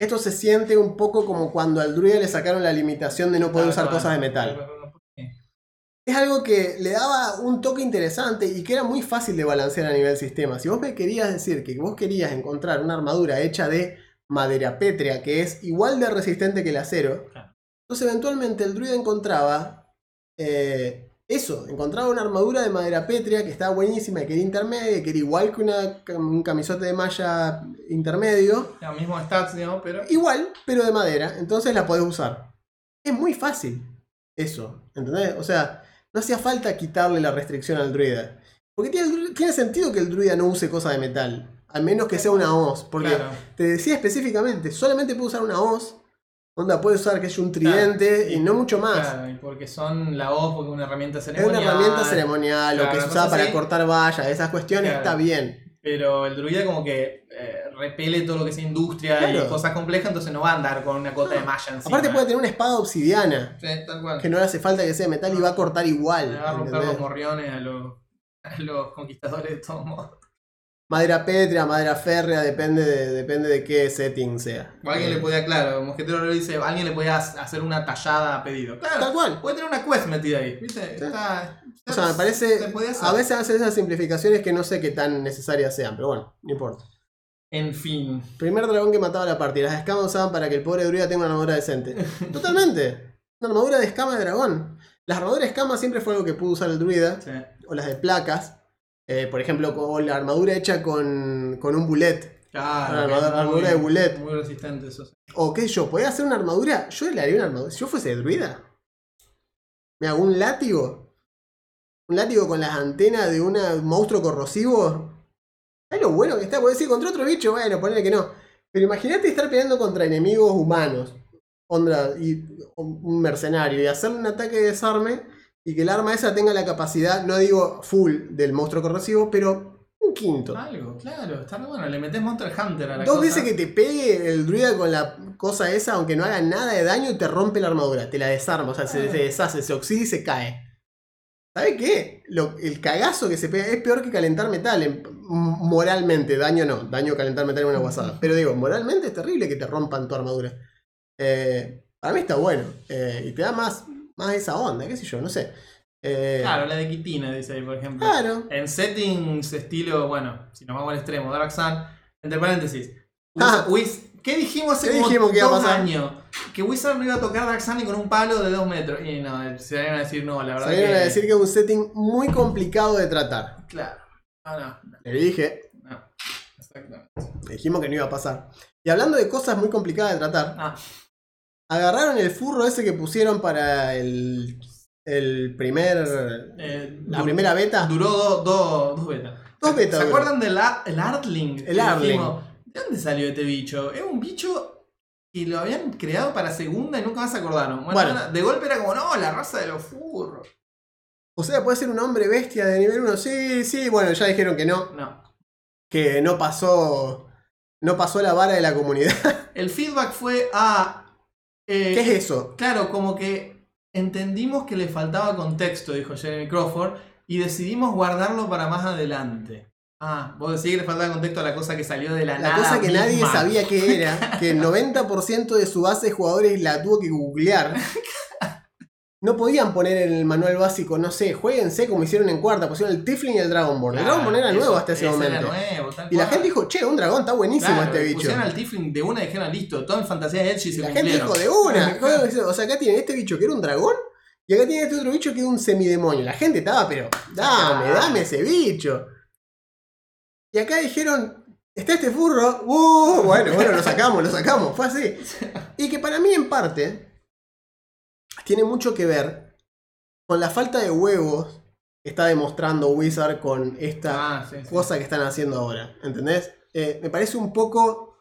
Esto se siente un poco como cuando al druida le sacaron la limitación de no poder usar cosas de metal. Es algo que le daba un toque interesante y que era muy fácil de balancear a nivel sistema. Si vos me querías decir que vos querías encontrar una armadura hecha de madera pétrea que es igual de resistente que el acero, entonces eventualmente el druida encontraba eh, eso, encontraba una armadura de madera pétrea que estaba buenísima, que era intermedia, que era igual que una, un camisote de malla intermedio, Los mismos stats, digamos, pero. igual, pero de madera, entonces la podés usar. Es muy fácil eso, ¿entendés? O sea, no hacía falta quitarle la restricción al druida. Porque tiene, tiene sentido que el druida no use cosas de metal, al menos que sea una hoz, porque Claro. te decía específicamente, solamente puede usar una hoz Onda puede usar que es un tridente y no mucho más. Claro, y porque son la voz, porque es una herramienta Es ceremonial. una herramienta ceremonial, lo que se usaba para cortar vallas, esas cuestiones está bien. Pero el druida como que eh, repele todo lo que sea industria Claro. y cosas complejas, entonces no va a andar con una cota de malla encima. Aparte puede tener una espada obsidiana, Sí, tal cual. que no le hace falta que sea de metal y va a cortar igual. Le va a romper ¿entendés? los morriones a los, a los conquistadores de todos modos. Madera pétrea, madera férrea, depende de, depende de qué setting sea. O alguien le podía, claro, Mosquetero le dice, alguien le podía hacer una tallada a pedido. Claro, Tal cual. puede tener una quest metida ahí, ¿viste? Está, O sea, me parece. se. A veces hacen esas simplificaciones que no sé qué tan necesarias sean, pero bueno, no importa. En fin. Primer dragón que mataba a la party. Las escamas usaban para que el pobre druida tenga una armadura decente. *laughs* Totalmente. Una armadura de escama de dragón. Las armaduras de escama siempre fue algo que pudo usar el druida. Sí. O las de placas. Eh, por ejemplo, con la armadura hecha con, con un bullet. La que armadura- es muy- armadura de bullet. Muy resistente eso. O qué yo, podía hacer una armadura. Yo le haría una armadura. Si yo fuese druida, me hago un látigo. Un látigo con las antenas de un monstruo corrosivo. Es lo bueno que está. Puedes decir contra otro bicho, bueno, ponele que no. Pero imagínate estar peleando contra enemigos humanos. Onda, y un mercenario. Y hacerle un ataque de desarme. Y que el arma esa tenga la capacidad, no digo full del monstruo corrosivo, pero un quinto. Algo, claro, está bueno. Le metes Monster Hunter a la Dos cosa. veces que te pegue el druida con la cosa esa, aunque no haga nada de daño, te rompe la armadura, te la desarma, o sea, se, se deshace, se oxida y se cae. ¿Sabes qué? Lo- el cagazo que se pega es peor que calentar metal, en- moralmente, daño no, daño calentar metal es una guasada. Pero digo, moralmente es terrible que te rompan tu armadura. Eh, para mí está bueno, eh, y te da más, más esa onda, qué sé yo, no sé. Eh, Claro, la de Kitina, dice ahí, por ejemplo. claro. En settings estilo, bueno, si nos vamos al extremo, Dark Sun, entre paréntesis. Ah. Wiz- ¿Qué dijimos hace ¿Qué como dijimos que dos años? Que Wizard no iba a tocar Dark Sun ni con un palo de dos metros. Y no, se van a decir no, la verdad Salieron que... a decir que es un setting muy complicado de tratar. Claro. Ah, no, Le dije, no. Exactamente. Le dijimos que no iba a pasar. Y hablando de cosas muy complicadas de tratar, Ah, agarraron el furro ese que pusieron para el, el primer. eh, la primera beta. Duró do- do- dos betas. Dos betas ¿Se duró. acuerdan del el Artling? El Artling. dijimos, ¿De dónde salió este bicho? Es un bicho que lo habían creado para segunda y nunca más se acordaron. Bueno, de golpe era como, no, la raza de los furros. O sea, puede ser un hombre bestia de nivel 1. Sí, sí, bueno, ya dijeron que no. No. Que no pasó. No pasó la vara de la comunidad. El feedback fue a. eh, ¿Qué es eso? Claro, como que entendimos que le faltaba contexto, dijo Jeremy Crawford, y decidimos guardarlo para más adelante. Ah, vos decís que le faltaba contexto a la cosa que salió de la, La nada. cosa que nadie sabía que era, que el *laughs* 90% de su base de jugadores la tuvo que googlear. *laughs* No podían poner en el manual básico, no sé, jueguense como hicieron en cuarta, pusieron el Tiflin y el Dragonborn. El Claro, Dragonborn era eso- nuevo hasta ese momento. nuevo, Y la gente dijo, che, un dragón está buenísimo Claro, este bicho. Pusieron al Tiflin de una y dijeron, listo, todo en fantasía de Edge y se la gente dijo, de una. *laughs* o sea, acá tienen este bicho que era un dragón y acá tiene este otro bicho que era un semidemonio. La gente estaba, pero dame, dame ese bicho. Y acá dijeron, está este furro. Uh, bueno, bueno, lo sacamos, lo sacamos. Fue así. *laughs* Y que para mí, en parte, tiene mucho que ver con la falta de huevos que está demostrando Wizard con esta Ah, sí, sí. cosa que están haciendo ahora. ¿Entendés? Eh, me parece un poco.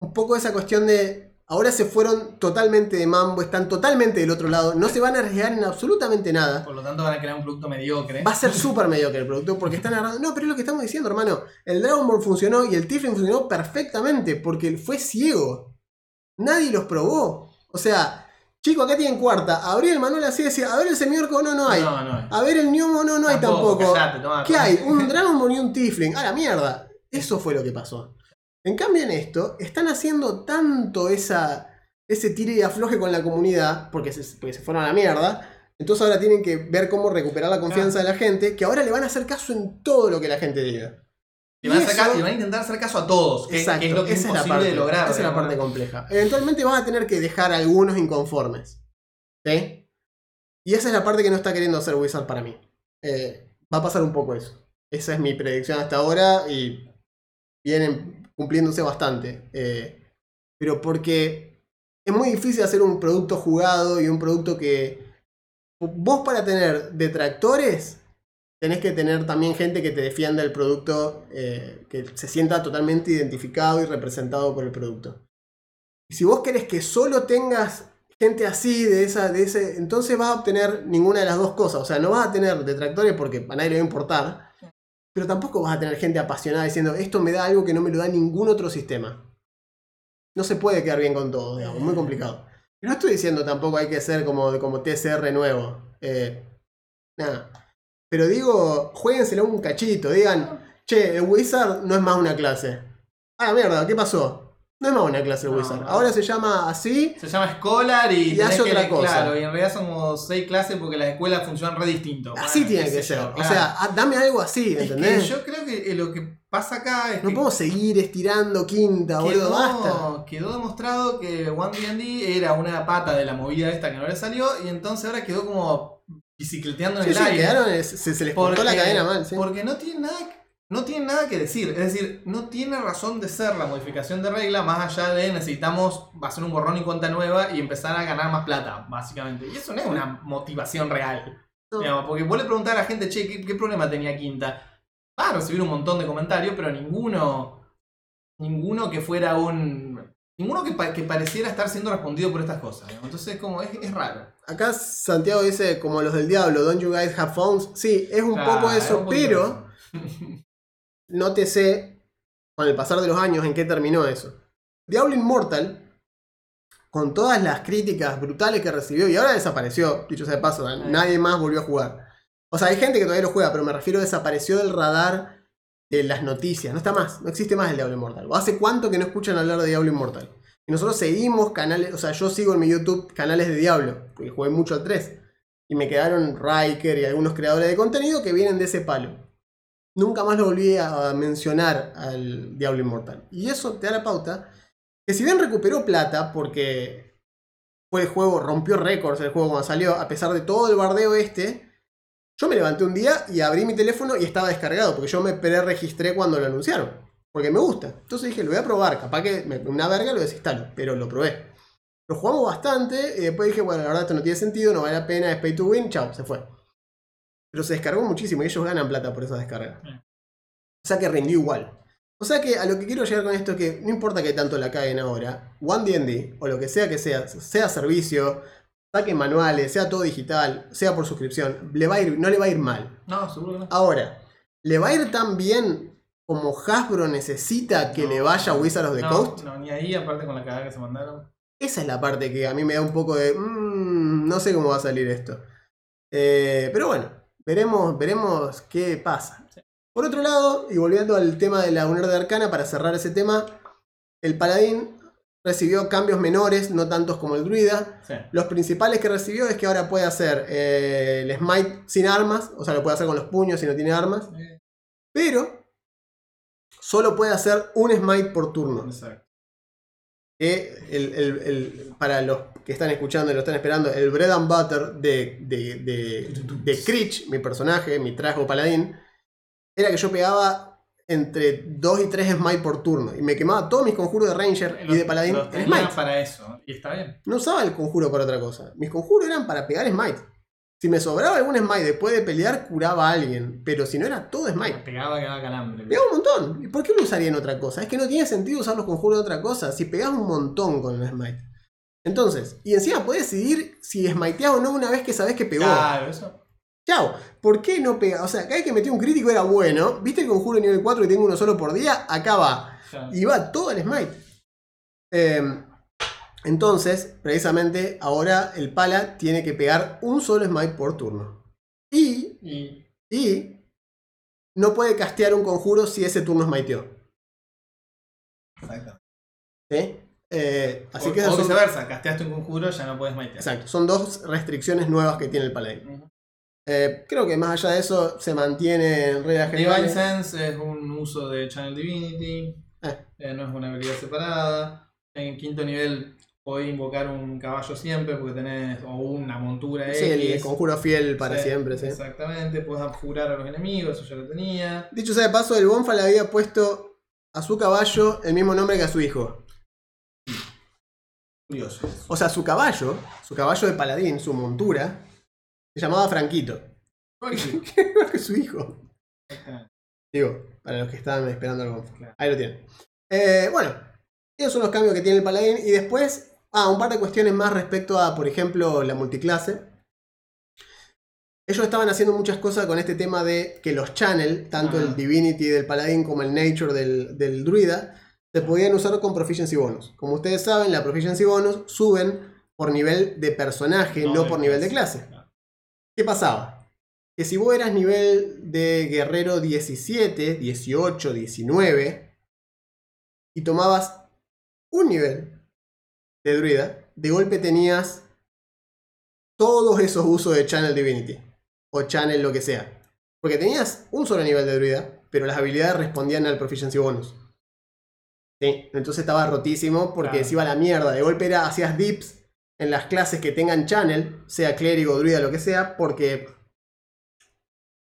Un poco esa cuestión de. Ahora se fueron totalmente de mambo, están totalmente del otro lado, no se van a arriesgar en absolutamente nada. Por lo tanto van a crear un producto mediocre. Va a ser *laughs* súper mediocre el producto porque están agarrando. No, pero es lo que estamos diciendo, hermano. El Dragon Ball funcionó y el Tiflin funcionó perfectamente porque fue ciego. Nadie los probó. O sea, chico, acá tienen cuarta. Abrí el manual así decía, a ver el semiorco, no, no hay. No, no. A ver el Newmo, no, no hay tampoco. Callate, ¿Qué hay? Un *laughs* Dragon Ball y un Tifling. A la mierda. Eso fue lo que pasó. En cambio, en esto, están haciendo tanto esa, ese tire y afloje con la comunidad, porque se, porque se fueron a la mierda. Entonces ahora tienen que ver cómo recuperar la confianza de la gente, que ahora le van a hacer caso en todo lo que la gente diga. Y van, a Y hacer ca- eso- y van a intentar hacer caso a todos, que, Exacto, que es lo que es esa es la parte, de lograr. esa es la parte compleja. Eventualmente van a tener que dejar a algunos inconformes. ¿Sí? Y esa es la parte que no está queriendo hacer Wizard para mí. Eh, va a pasar un poco eso. Esa es mi predicción hasta ahora y vienen cumpliéndose bastante. Eh, pero porque es muy difícil hacer un producto jugado y un producto que vos para tener detractores tenés que tener también gente que te defienda el producto, eh, que se sienta totalmente identificado y representado por el producto. Y si vos querés que solo tengas gente así, de esa, de ese, entonces vas a obtener ninguna de las dos cosas. O sea, no vas a tener detractores porque a nadie le va a importar, pero tampoco vas a tener gente apasionada diciendo, esto me da algo que no me lo da ningún otro sistema. No se puede quedar bien con todo, digamos, muy complicado. No estoy diciendo tampoco hay que ser como, como TCR nuevo. Eh, nada. Pero digo, jueguenselo un cachito, digan, che, el Wizard no es más una clase. Ah, mierda, ¿qué pasó? No es más una clase No, Wizard. no. Ahora se llama así. Se llama Scholar y, Y hace otra cosa. Claro, y en realidad son como seis clases porque las escuelas funcionan re distinto. Así Bueno, tiene que ser. yo, O sea, ah, dame algo así, Es ¿entendés? que yo creo que eh, lo que pasa acá es No que podemos seguir estirando quinta, boludo, basta. quedó, quedó demostrado que One D&D era una pata de la movida esta que no le salió y entonces ahora quedó como bicicleteando en Sí, el sí, aire. quedaron, se, se les cortó la cadena mal, sí. Porque no tiene nada no tiene nada que decir, es decir, no tiene razón de ser la modificación de regla más allá de necesitamos hacer un borrón y cuenta nueva y empezar a ganar más plata, básicamente. Y eso no es una motivación real. No. digamos, porque vos le preguntás a la gente, che, ¿qué, qué problema tenía Quinta? Va a recibir un montón de comentarios, pero ninguno, ninguno que fuera un... Ninguno que, pa- que pareciera estar siendo respondido por estas cosas. Entonces, como es, es raro. Acá Santiago dice, como los del diablo, don't you guys have phones? Sí, es un Claro, poco es eso, un pero eso. *laughs* nótese con el pasar de los años en qué terminó eso. Diablo Immortal, con todas las críticas brutales que recibió, y ahora desapareció, dicho sea de paso, nadie más volvió a jugar. O sea, hay gente que todavía lo juega, pero me refiero a desapareció del radar de las noticias. No está más, no existe más el Diablo Immortal. ¿O ¿Hace cuánto que no escuchan hablar de Diablo Immortal? Y nosotros seguimos canales, o sea, yo sigo en mi YouTube canales de Diablo, porque jugué mucho al 3. Y me quedaron Riker y algunos creadores de contenido que vienen de ese palo. Nunca más lo volví a mencionar al Diablo Inmortal. Y eso te da la pauta que si bien recuperó plata porque fue el juego, rompió récords el juego cuando salió, a pesar de todo el bardeo este, yo me levanté un día y abrí mi teléfono y estaba descargado, porque yo me pre-registré cuando lo anunciaron. Porque me gusta. Entonces dije, lo voy a probar, capaz que me- una verga lo desinstalo, pero lo probé. Lo jugamos bastante y después dije, bueno, la verdad esto no tiene sentido, no vale la pena, es pay to win, chao, se fue. Pero se descargó muchísimo y ellos ganan plata por esa descarga. O sea que rindió igual. O sea que a lo que quiero llegar con esto es que no importa que tanto la caguen ahora, OneDND o lo que sea que sea, sea servicio, saquen manuales, sea todo digital, sea por suscripción, le va a ir, no le va a ir mal. No, seguro que no. Ahora, ¿le va a ir tan bien como Hasbro necesita que No. le vaya a Wizard of the Coast? no, ni ahí, aparte con la cagada que se mandaron. Esa es la parte que a mí me da un poco de. "Mm, no sé cómo va a salir esto. Eh, pero bueno, veremos, veremos qué pasa. Sí. Por otro lado, y volviendo al tema de la Unidad de Arcana, para cerrar ese tema, el Paladín recibió cambios menores, no tantos como el Druida. Sí. Los principales que recibió es que ahora puede hacer eh, el Smite sin armas, o sea, lo puede hacer con los puños si no tiene armas, pero solo puede hacer un Smite por turno. Exacto. que el- el- el- para los que están escuchando y lo están esperando, el bread and butter de, de, de, de Critch, mi personaje, mi trajo paladín, era que yo pegaba entre 2 y 3 smite por turno. Y me quemaba todos mis conjuros de Ranger y de paladín Los en tenía smite. para eso. Y está bien. No usaba el conjuro para otra cosa. Mis conjuros eran para pegar smite. Si me sobraba algún smite después de pelear, curaba a alguien. Pero si no era todo smite. Pegaba, quedaba calambre. Pegaba un montón. ¿Y por qué lo usaría en otra cosa? Es que no tiene sentido usar los conjuros de otra cosa. Si pegás un montón con el smite. Entonces, y encima podés decidir si smiteás o no una vez que sabés que pegó. Claro, eso. Chao. ¿Por qué no pega? O sea, cada vez que metí un crítico era bueno. ¿Viste el conjuro nivel 4 y tengo uno solo por día? Acá va. Y va todo el smite. Eh, entonces, precisamente, ahora el pala tiene que pegar un solo smite por turno. Y Y y no puede castear un conjuro si ese turno smiteó. Exacto. ¿sí? Eh, así o, que o son, viceversa, casteaste un conjuro, ya no puedes maitear. exacto, son dos restricciones nuevas que tiene el paladín. Eh, creo que más allá de eso se mantiene en reglas Divine generales. Sense es un uso de Channel Divinity, Eh. eh, no es una habilidad separada. En quinto nivel podés invocar un caballo siempre porque tenés o una montura Sí, el conjuro fiel para Sí, siempre, sí. Exactamente, puedes abjurar a los enemigos, eso ya lo tenía. Dicho sea de paso, el Bonfa le había puesto a su caballo el mismo nombre que a su hijo. Curioso. O sea, su caballo, su caballo de paladín, su montura, se llamaba Franquito. Igual *laughs* que su hijo. Digo, para los que estaban esperando algo. Claro. Ahí lo tienen. Eh, bueno, Esos son los cambios que tiene el paladín. Y después, ah, un par de cuestiones más respecto a, por ejemplo, la multiclase. Ellos estaban haciendo muchas cosas con este tema de que los channel, tanto el. Divinity del paladín como el Nature del, del druida, se podían usar con Proficiency Bonus. Como ustedes saben, la Proficiency Bonus suben por nivel de personaje, no, por nivel de clase. ¿Qué pasaba? Que si vos eras nivel de guerrero 17, 18, 19 y tomabas un nivel de druida, de golpe tenías todos esos usos de Channel Divinity o Channel lo que sea. Porque tenías un solo nivel de druida, pero las habilidades respondían al Proficiency Bonus. Sí, entonces estaba rotísimo porque Claro. se iba a la mierda. De golpe era, hacías dips en las clases que tengan channel, sea clérigo, druida, lo que sea, porque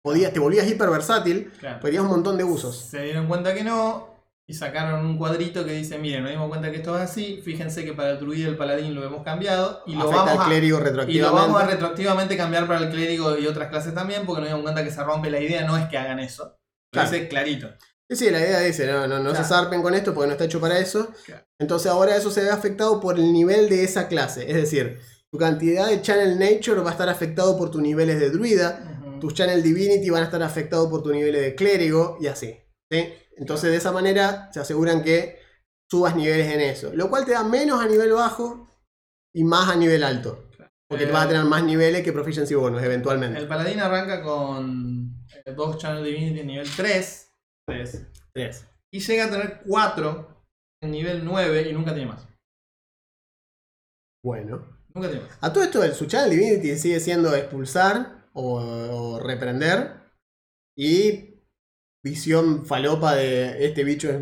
podías, te volvías hiper versátil, Claro. tenías un montón de usos. Se dieron cuenta que no y sacaron un cuadrito que dice, miren, nos dimos cuenta que esto es así, fíjense que para el druida y el paladín lo hemos cambiado y lo, Afecta vamos al a, clérigo y lo vamos a retroactivamente cambiar para el clérigo y otras clases también porque nos dimos cuenta que se rompe la idea, no es que hagan eso. Lo Claro. dice clarito. Sí, sí, la idea dice, no, no, no Claro. se zarpen con esto porque no está hecho para eso. Claro. Entonces ahora eso se ve afectado por el nivel de esa clase. Es decir, tu cantidad de Channel Nature va a estar afectado por tus niveles de druida, tus Channel Divinity van a estar afectados por tus niveles de clérigo y así. ¿sí? Entonces de esa manera se aseguran que subas niveles en eso. Lo cual te da menos a nivel bajo y más a nivel alto. Porque Eh, te vas a tener más niveles que Proficiency Bonus eventualmente. El paladín arranca con eh, dos Channel Divinity nivel 3, 3 Tres. y llega a tener 4 en nivel 9 y nunca tiene más. Bueno. Nunca tiene más. A todo esto, el su Channel Divinity sigue siendo expulsar o, o reprender. Y visión falopa de este bicho es.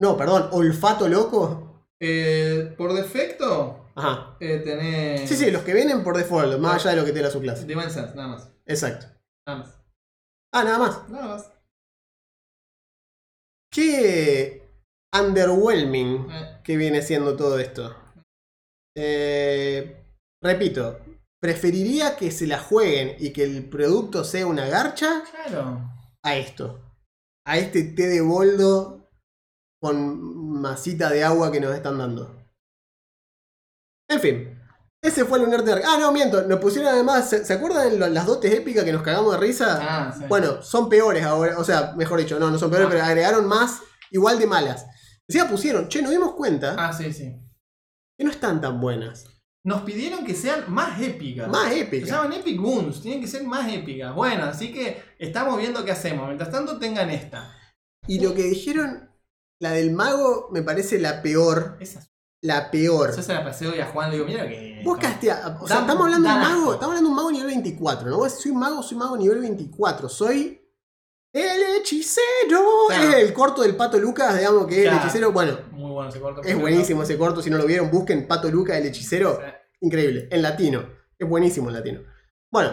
No, perdón, olfato loco. Eh, por defecto, Ajá. eh, tenés. Sí, sí, los que vienen por default, más allá de lo que te da su clase. Divine Sense, nada más. Exacto. Nada más. Ah, nada más. Nada más. Qué underwhelming Eh, que viene siendo todo esto. Eh, repito, preferiría que se la jueguen y que el producto sea una garcha claro. a esto. A este té de boldo con masita de agua que nos están dando. En fin. Ese fue el Lunar de Ah, no, miento. Nos pusieron además. ¿Se, se acuerdan lo- las dotes épicas que nos cagamos de risa? Ah, sí. Bueno, son peores ahora. O sea, mejor dicho, no, no son peores, Ah. pero agregaron más igual de malas. Encima pusieron, che, nos dimos cuenta Ah, sí, sí. que no están tan buenas. Nos pidieron que sean más épicas. Más Se épicas. llaman Epic Wounds, tienen que ser más épicas. Bueno, así que estamos viendo qué hacemos. Mientras tanto, tengan esta. Y lo que dijeron, la del mago, me parece la peor. Esa. La peor. Yo se la pasé hoy a Juan, le digo, mira que. Vos castea, o sea, estamos hablando de un mago, estamos hablando de un mago nivel 24, ¿no? Vos soy mago, soy mago nivel 24, soy el hechicero. Claro. Es el corto del Pato Lucas, digamos que es el hechicero, bueno, Muy bueno ese corto. es buenísimo ese corto, si no lo vieron, busquen Pato Lucas, el hechicero, increíble, en latino, es buenísimo en latino. Bueno,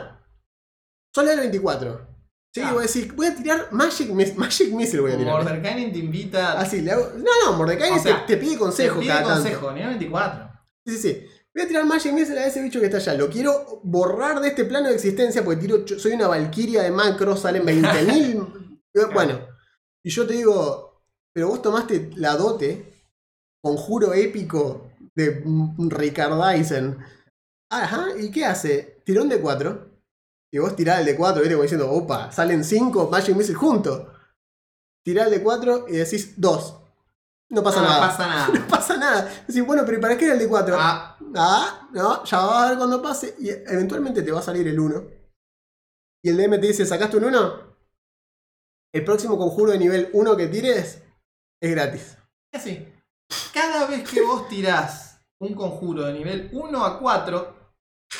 solo el 24. Sí, Ah. voy a decir, voy a tirar Magic, Magic Missile, voy a tirar. Mordekainen te invita. Así, le hago, no, no, O sea, te, te pide consejo te pide cada consejo, nivel 24. Sí, sí, sí. Voy a tirar Magic Missile a ese bicho que está allá. Lo quiero borrar de este plano de existencia porque tiro, soy una valquiria de macro, salen 20.000. *laughs* bueno, y yo te digo, pero vos tomaste la dote, conjuro épico de Ricardaisen. Ajá, ¿y qué hace? Tirón de 4. Y vos tirás el de 4, ¿viste? Como diciendo, opa, salen 5 Magic Missile juntos. Tirás el de 4 y decís 2. No pasa no nada. pasa nada. *laughs* No pasa nada. Decís, bueno, pero ¿y para qué era el de 4? Ah, Ah, no, ya vas a ver cuando pase. Y eventualmente te va a salir el 1. Y el DM te dice, ¿sacaste un 1? El próximo conjuro de nivel 1 que tires es gratis. así. Cada vez que vos tirás un conjuro de nivel 1 a 4,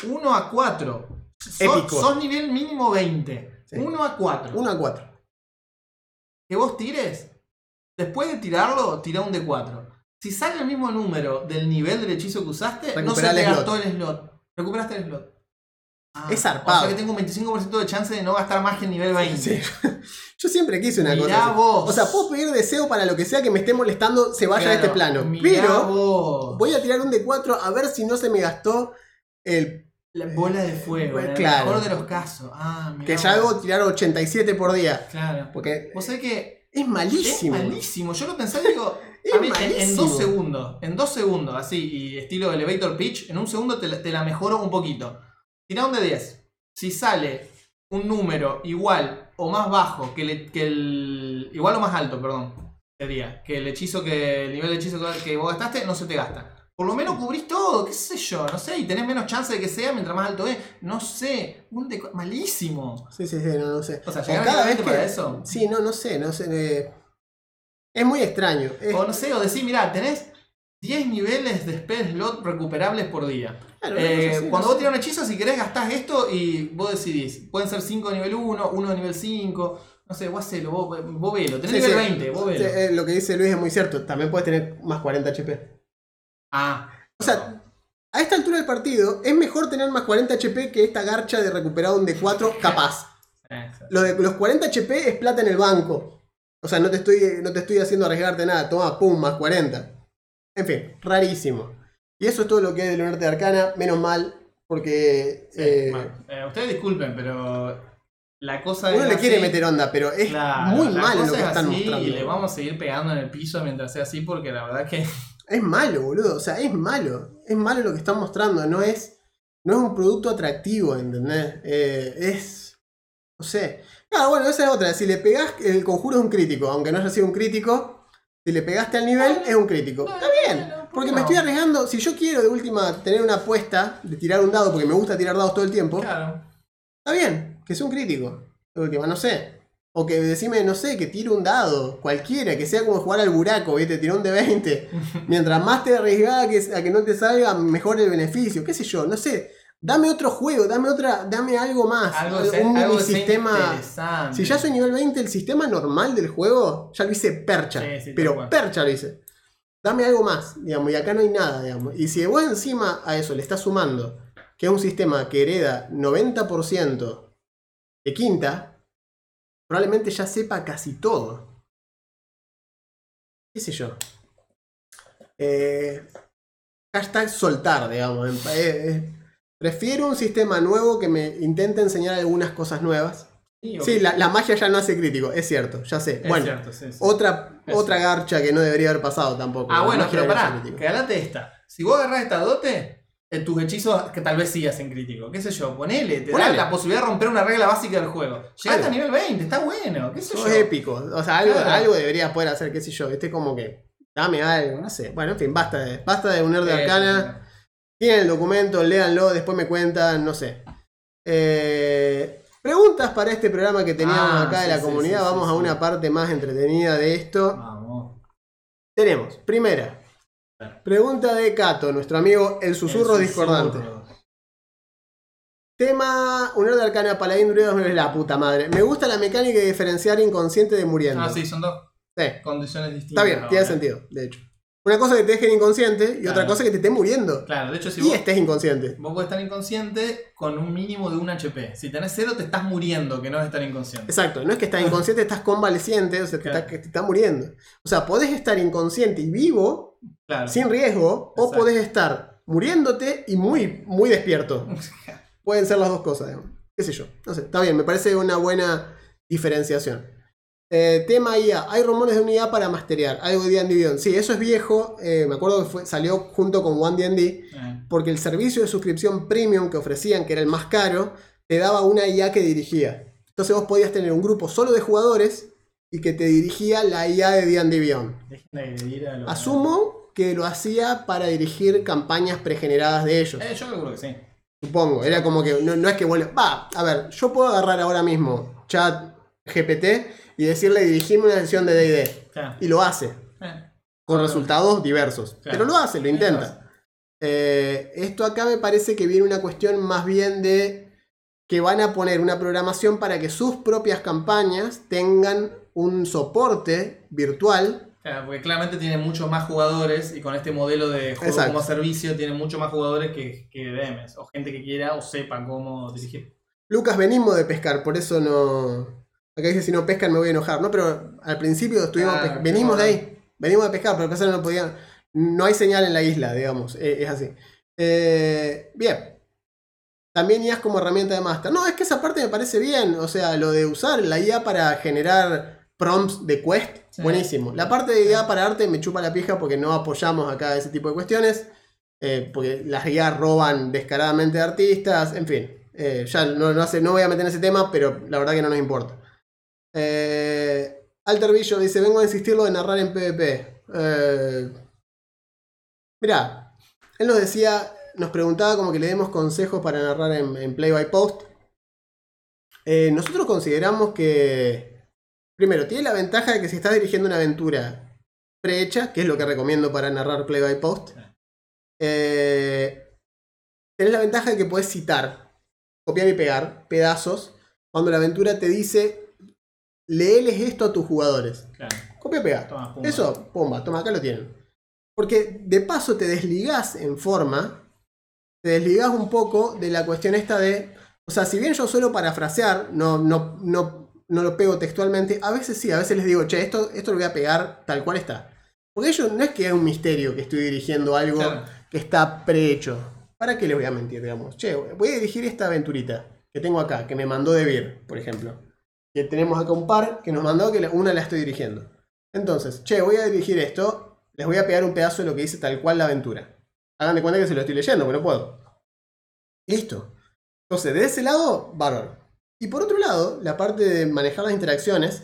1 a 4. Sos, Épico. sos nivel mínimo 20. Sí. 1 a 4. 1 a 4. que vos tires, después de tirarlo, tira un de 4. Si sale el mismo número del nivel del hechizo que usaste, no se Recuperá te el gastó el slot. Recuperaste el slot. Ah, Es zarpado. O sea que tengo un 25% de chance de no gastar más que el nivel 20. Sí. *laughs* Yo siempre quise una Mirá cosa. así. vos. O sea, puedo pedir deseo para lo que sea que me esté molestando se vaya a este Claro, plano. Pero vos. voy a tirar un de 4 a ver si no se me gastó el. La bola de fuego, en el Claro. mejor de los casos. Ah, Que ya hago tirar 87 por día. Claro. Porque Vos sabés que es es malísimo. malísimo. Yo lo pensé y digo, *laughs* A mí, en, en dos segundos, en dos segundos, así, y estilo elevator pitch, en un segundo te, la- te la mejoro un poquito. Tira un de 10. Si sale un número igual o más bajo que, le- que el. Igual o más alto, perdón. Sería. Que el hechizo que. El nivel de hechizo que vos gastaste no se te gasta. Por lo menos cubrís todo, qué sé yo, no sé, y tenés menos chance de que sea mientras más alto es. No sé, un de- malísimo. Sí, sí, sí, no, no sé. O sea, llegar cada vez para que- eso. Sí, no, no sé, no sé. eh, Es muy extraño. es- O no sé, o decir, mirá, tenés 10 niveles de spell slot recuperables por día. Claro, Eh, así, cuando no vos sé. tirás un hechizo, si querés gastás esto y vos decidís. Pueden ser 5 de nivel 1, 1 de nivel 5. No sé, vos hacelo, vos, vos velo. Tenés Sí, nivel sí. 20, vos Sí, velo. eh, lo que dice Luis es muy cierto. También puedes tener más 40 HP. Ah. O sea, a esta altura del partido es mejor tener más 40 HP que esta garcha de recuperar un D4 capaz. Lo de los 40 HP es plata en el banco. O sea, no te estoy, no te estoy haciendo arriesgarte nada. Toma, pum, más 40. En fin, rarísimo. Y eso es todo lo que hay del Lunarte de Arcana. Menos mal, porque Sí, eh, mal. Eh, ustedes disculpen, pero la cosa uno es le quiere meter onda, pero es Claro, muy la malo lo que es están mostrando. Y le vamos a seguir pegando en el piso mientras sea así, porque la verdad que. Es malo, boludo. O sea, es malo. Es malo lo que están mostrando. No es, no es un producto atractivo, ¿entendés? Eh, es. No sé. Claro, bueno, esa es otra. Si le pegás, el conjuro es un crítico. Aunque no haya sido un crítico, si le pegaste al nivel, es un crítico. Está bien. Bueno, ¿por Porque me estoy arriesgando. Si yo quiero de última tener una apuesta de tirar un dado, porque me gusta tirar dados todo el tiempo, Claro. está bien. Que sea un crítico. De última, no sé. O que decime, no sé, que tire un dado, cualquiera, que sea como jugar al buraco, ¿viste? Tiró un de 20. *laughs* Mientras más te arriesgás a que, a que no te salga, mejor el beneficio. ¿Qué sé yo? No sé. Dame otro juego, dame otra, dame algo más. Algo, un algo sistema. Si ya soy nivel 20, el sistema normal del juego ya lo hice percha. Sí, sí, tal pero percha lo hice. Dame algo más, digamos, y acá no hay nada, digamos. Y si vos encima a eso le estás sumando que es un sistema que hereda 90% de quinta, probablemente ya sepa casi todo. ¿Qué sé yo? Eh, hashtag soltar, digamos. Eh, eh, prefiero un sistema nuevo que me intente enseñar algunas cosas nuevas. Sí, la, la magia ya no hace crítico, es cierto, ya sé. Es bueno, cierto, sí, sí. otra, Es otra garcha que no debería haber pasado tampoco. Ah, bueno, pero pará, cagate esta. Si vos agarrás esta dote, eh, tus hechizos que tal vez sí hacen crítico. ¿Qué sé yo? Ponele, te Ponele. da la posibilidad de romper una regla básica del juego. Llegaste a nivel 20, está bueno, qué sé Sos yo. épico. O sea, algo, Claro. algo deberías poder hacer, qué sé yo. Viste como que. Dame algo, no sé. Bueno, en fin, basta de, basta de unir de Sí, arcana. Tienen el documento, léanlo, después me cuentan, no sé. Eh, preguntas para este programa que teníamos Ah, acá de sí, la sí, comunidad. sí, sí, Vamos a sí. una parte más entretenida de esto. Vamos. Tenemos, primera. Pregunta de Cato, nuestro amigo El Susurro El Discordante. susurro. Tema Unidad de Arcana Paladín Druido es la puta madre. Me gusta la mecánica de diferenciar inconsciente de muriendo. Ah, sí, son dos Sí, condiciones distintas. está bien, tiene sentido, de hecho. Una cosa que te dejen inconsciente y Claro. otra cosa que te esté muriendo. Claro, de hecho, si y vos, estés inconsciente. vos podés estar inconsciente con un mínimo de un HP. Si tenés cero, te estás muriendo, que no es estar inconsciente. Exacto, no es que estás inconsciente, estás convaleciente, o sea, te Claro. está- que te está muriendo. O sea, podés estar inconsciente y vivo, Claro. sin riesgo, o podés estar muriéndote y muy, muy despierto. *laughs* Pueden ser las dos cosas, digamos. qué sé yo. No sé, está bien, me parece una buena diferenciación. Eh, tema IA, hay rumores de una IA para masterear, algo de D&D Beyond. Sí, eso es viejo, eh, me acuerdo que fue- salió junto con OneD&D, Eh, porque el servicio de suscripción premium que ofrecían, que era el más caro, te daba una IA que dirigía. Entonces vos podías tener un grupo solo de jugadores y que te dirigía la IA de a los- Asumo que lo hacía para dirigir campañas pregeneradas de ellos. Eh, yo creo que sí. Supongo, era como que no, no es que vuelve. Va, a ver, yo puedo agarrar ahora mismo chat GPT y decirle dirigirme una sesión de DD. Claro. Y lo hace, Eh, con resultados diversos. Claro. Pero lo hace, lo intenta. Eh, esto acá me parece que viene una cuestión más bien de que van a poner una programación para que sus propias campañas tengan un soporte virtual Claro, porque claramente tiene muchos más jugadores y con este modelo de juego Exacto. como servicio tiene muchos más jugadores que, que DMs o gente que quiera o sepa cómo dirigir. Lucas, venimos de pescar, por eso no. Acá dice si no pescan me voy a enojar, ¿no? Pero al principio estuvimos Venimos de ahí. Venimos de pescar, pero que no podían. No hay señal en la isla, digamos. eh, es así. Eh, bien. También IAs como herramienta de master. No, es que esa parte me parece bien. O sea, lo de usar la IA para generar prompts de quest, Sí. buenísimo. La parte de guía para arte me chupa la pija porque no apoyamos acá ese tipo de cuestiones. eh, porque las guías roban descaradamente de artistas, en fin. eh, ya no, no, hace, no voy a meter en ese tema, pero la verdad que no nos importa. Eh, Alter Billo dice: Vengo a insistirlo de narrar en PvP. Eh, mirá, él nos decía, nos preguntaba como que le demos consejos para narrar en, en Play by Post. Nosotros consideramos que, primero, tiene la ventaja de que si estás dirigiendo una aventura prehecha, que es lo que recomiendo para narrar Play by Post, eh, tenés la ventaja de que puedes citar, copiar y pegar pedazos cuando la aventura te dice, leeles esto a tus jugadores. Claro. Copia y pega. Toma, pumba. Eso, pumba, toma, acá lo tienen. Porque de paso te desligás en forma, te desligás un poco de la cuestión esta de. O sea, si bien yo suelo parafrasear, no, no, no, no lo pego textualmente, a veces sí, a veces les digo, che, esto, esto lo voy a pegar tal cual está. Porque ellos no es que es un misterio que estoy dirigiendo algo Claro. que está prehecho. ¿Para qué les voy a mentir, digamos? Che, voy a dirigir esta aventurita que tengo acá, que me mandó Debir, por ejemplo. Que tenemos acá un par que nos mandó que una la estoy dirigiendo. Entonces, che, voy a dirigir esto, les voy a pegar un pedazo de lo que dice tal cual la aventura. Hagan de cuenta que se lo estoy leyendo, pero no puedo. Listo. Entonces, de ese lado, bárbaro. Y por otro lado, la parte de manejar las interacciones,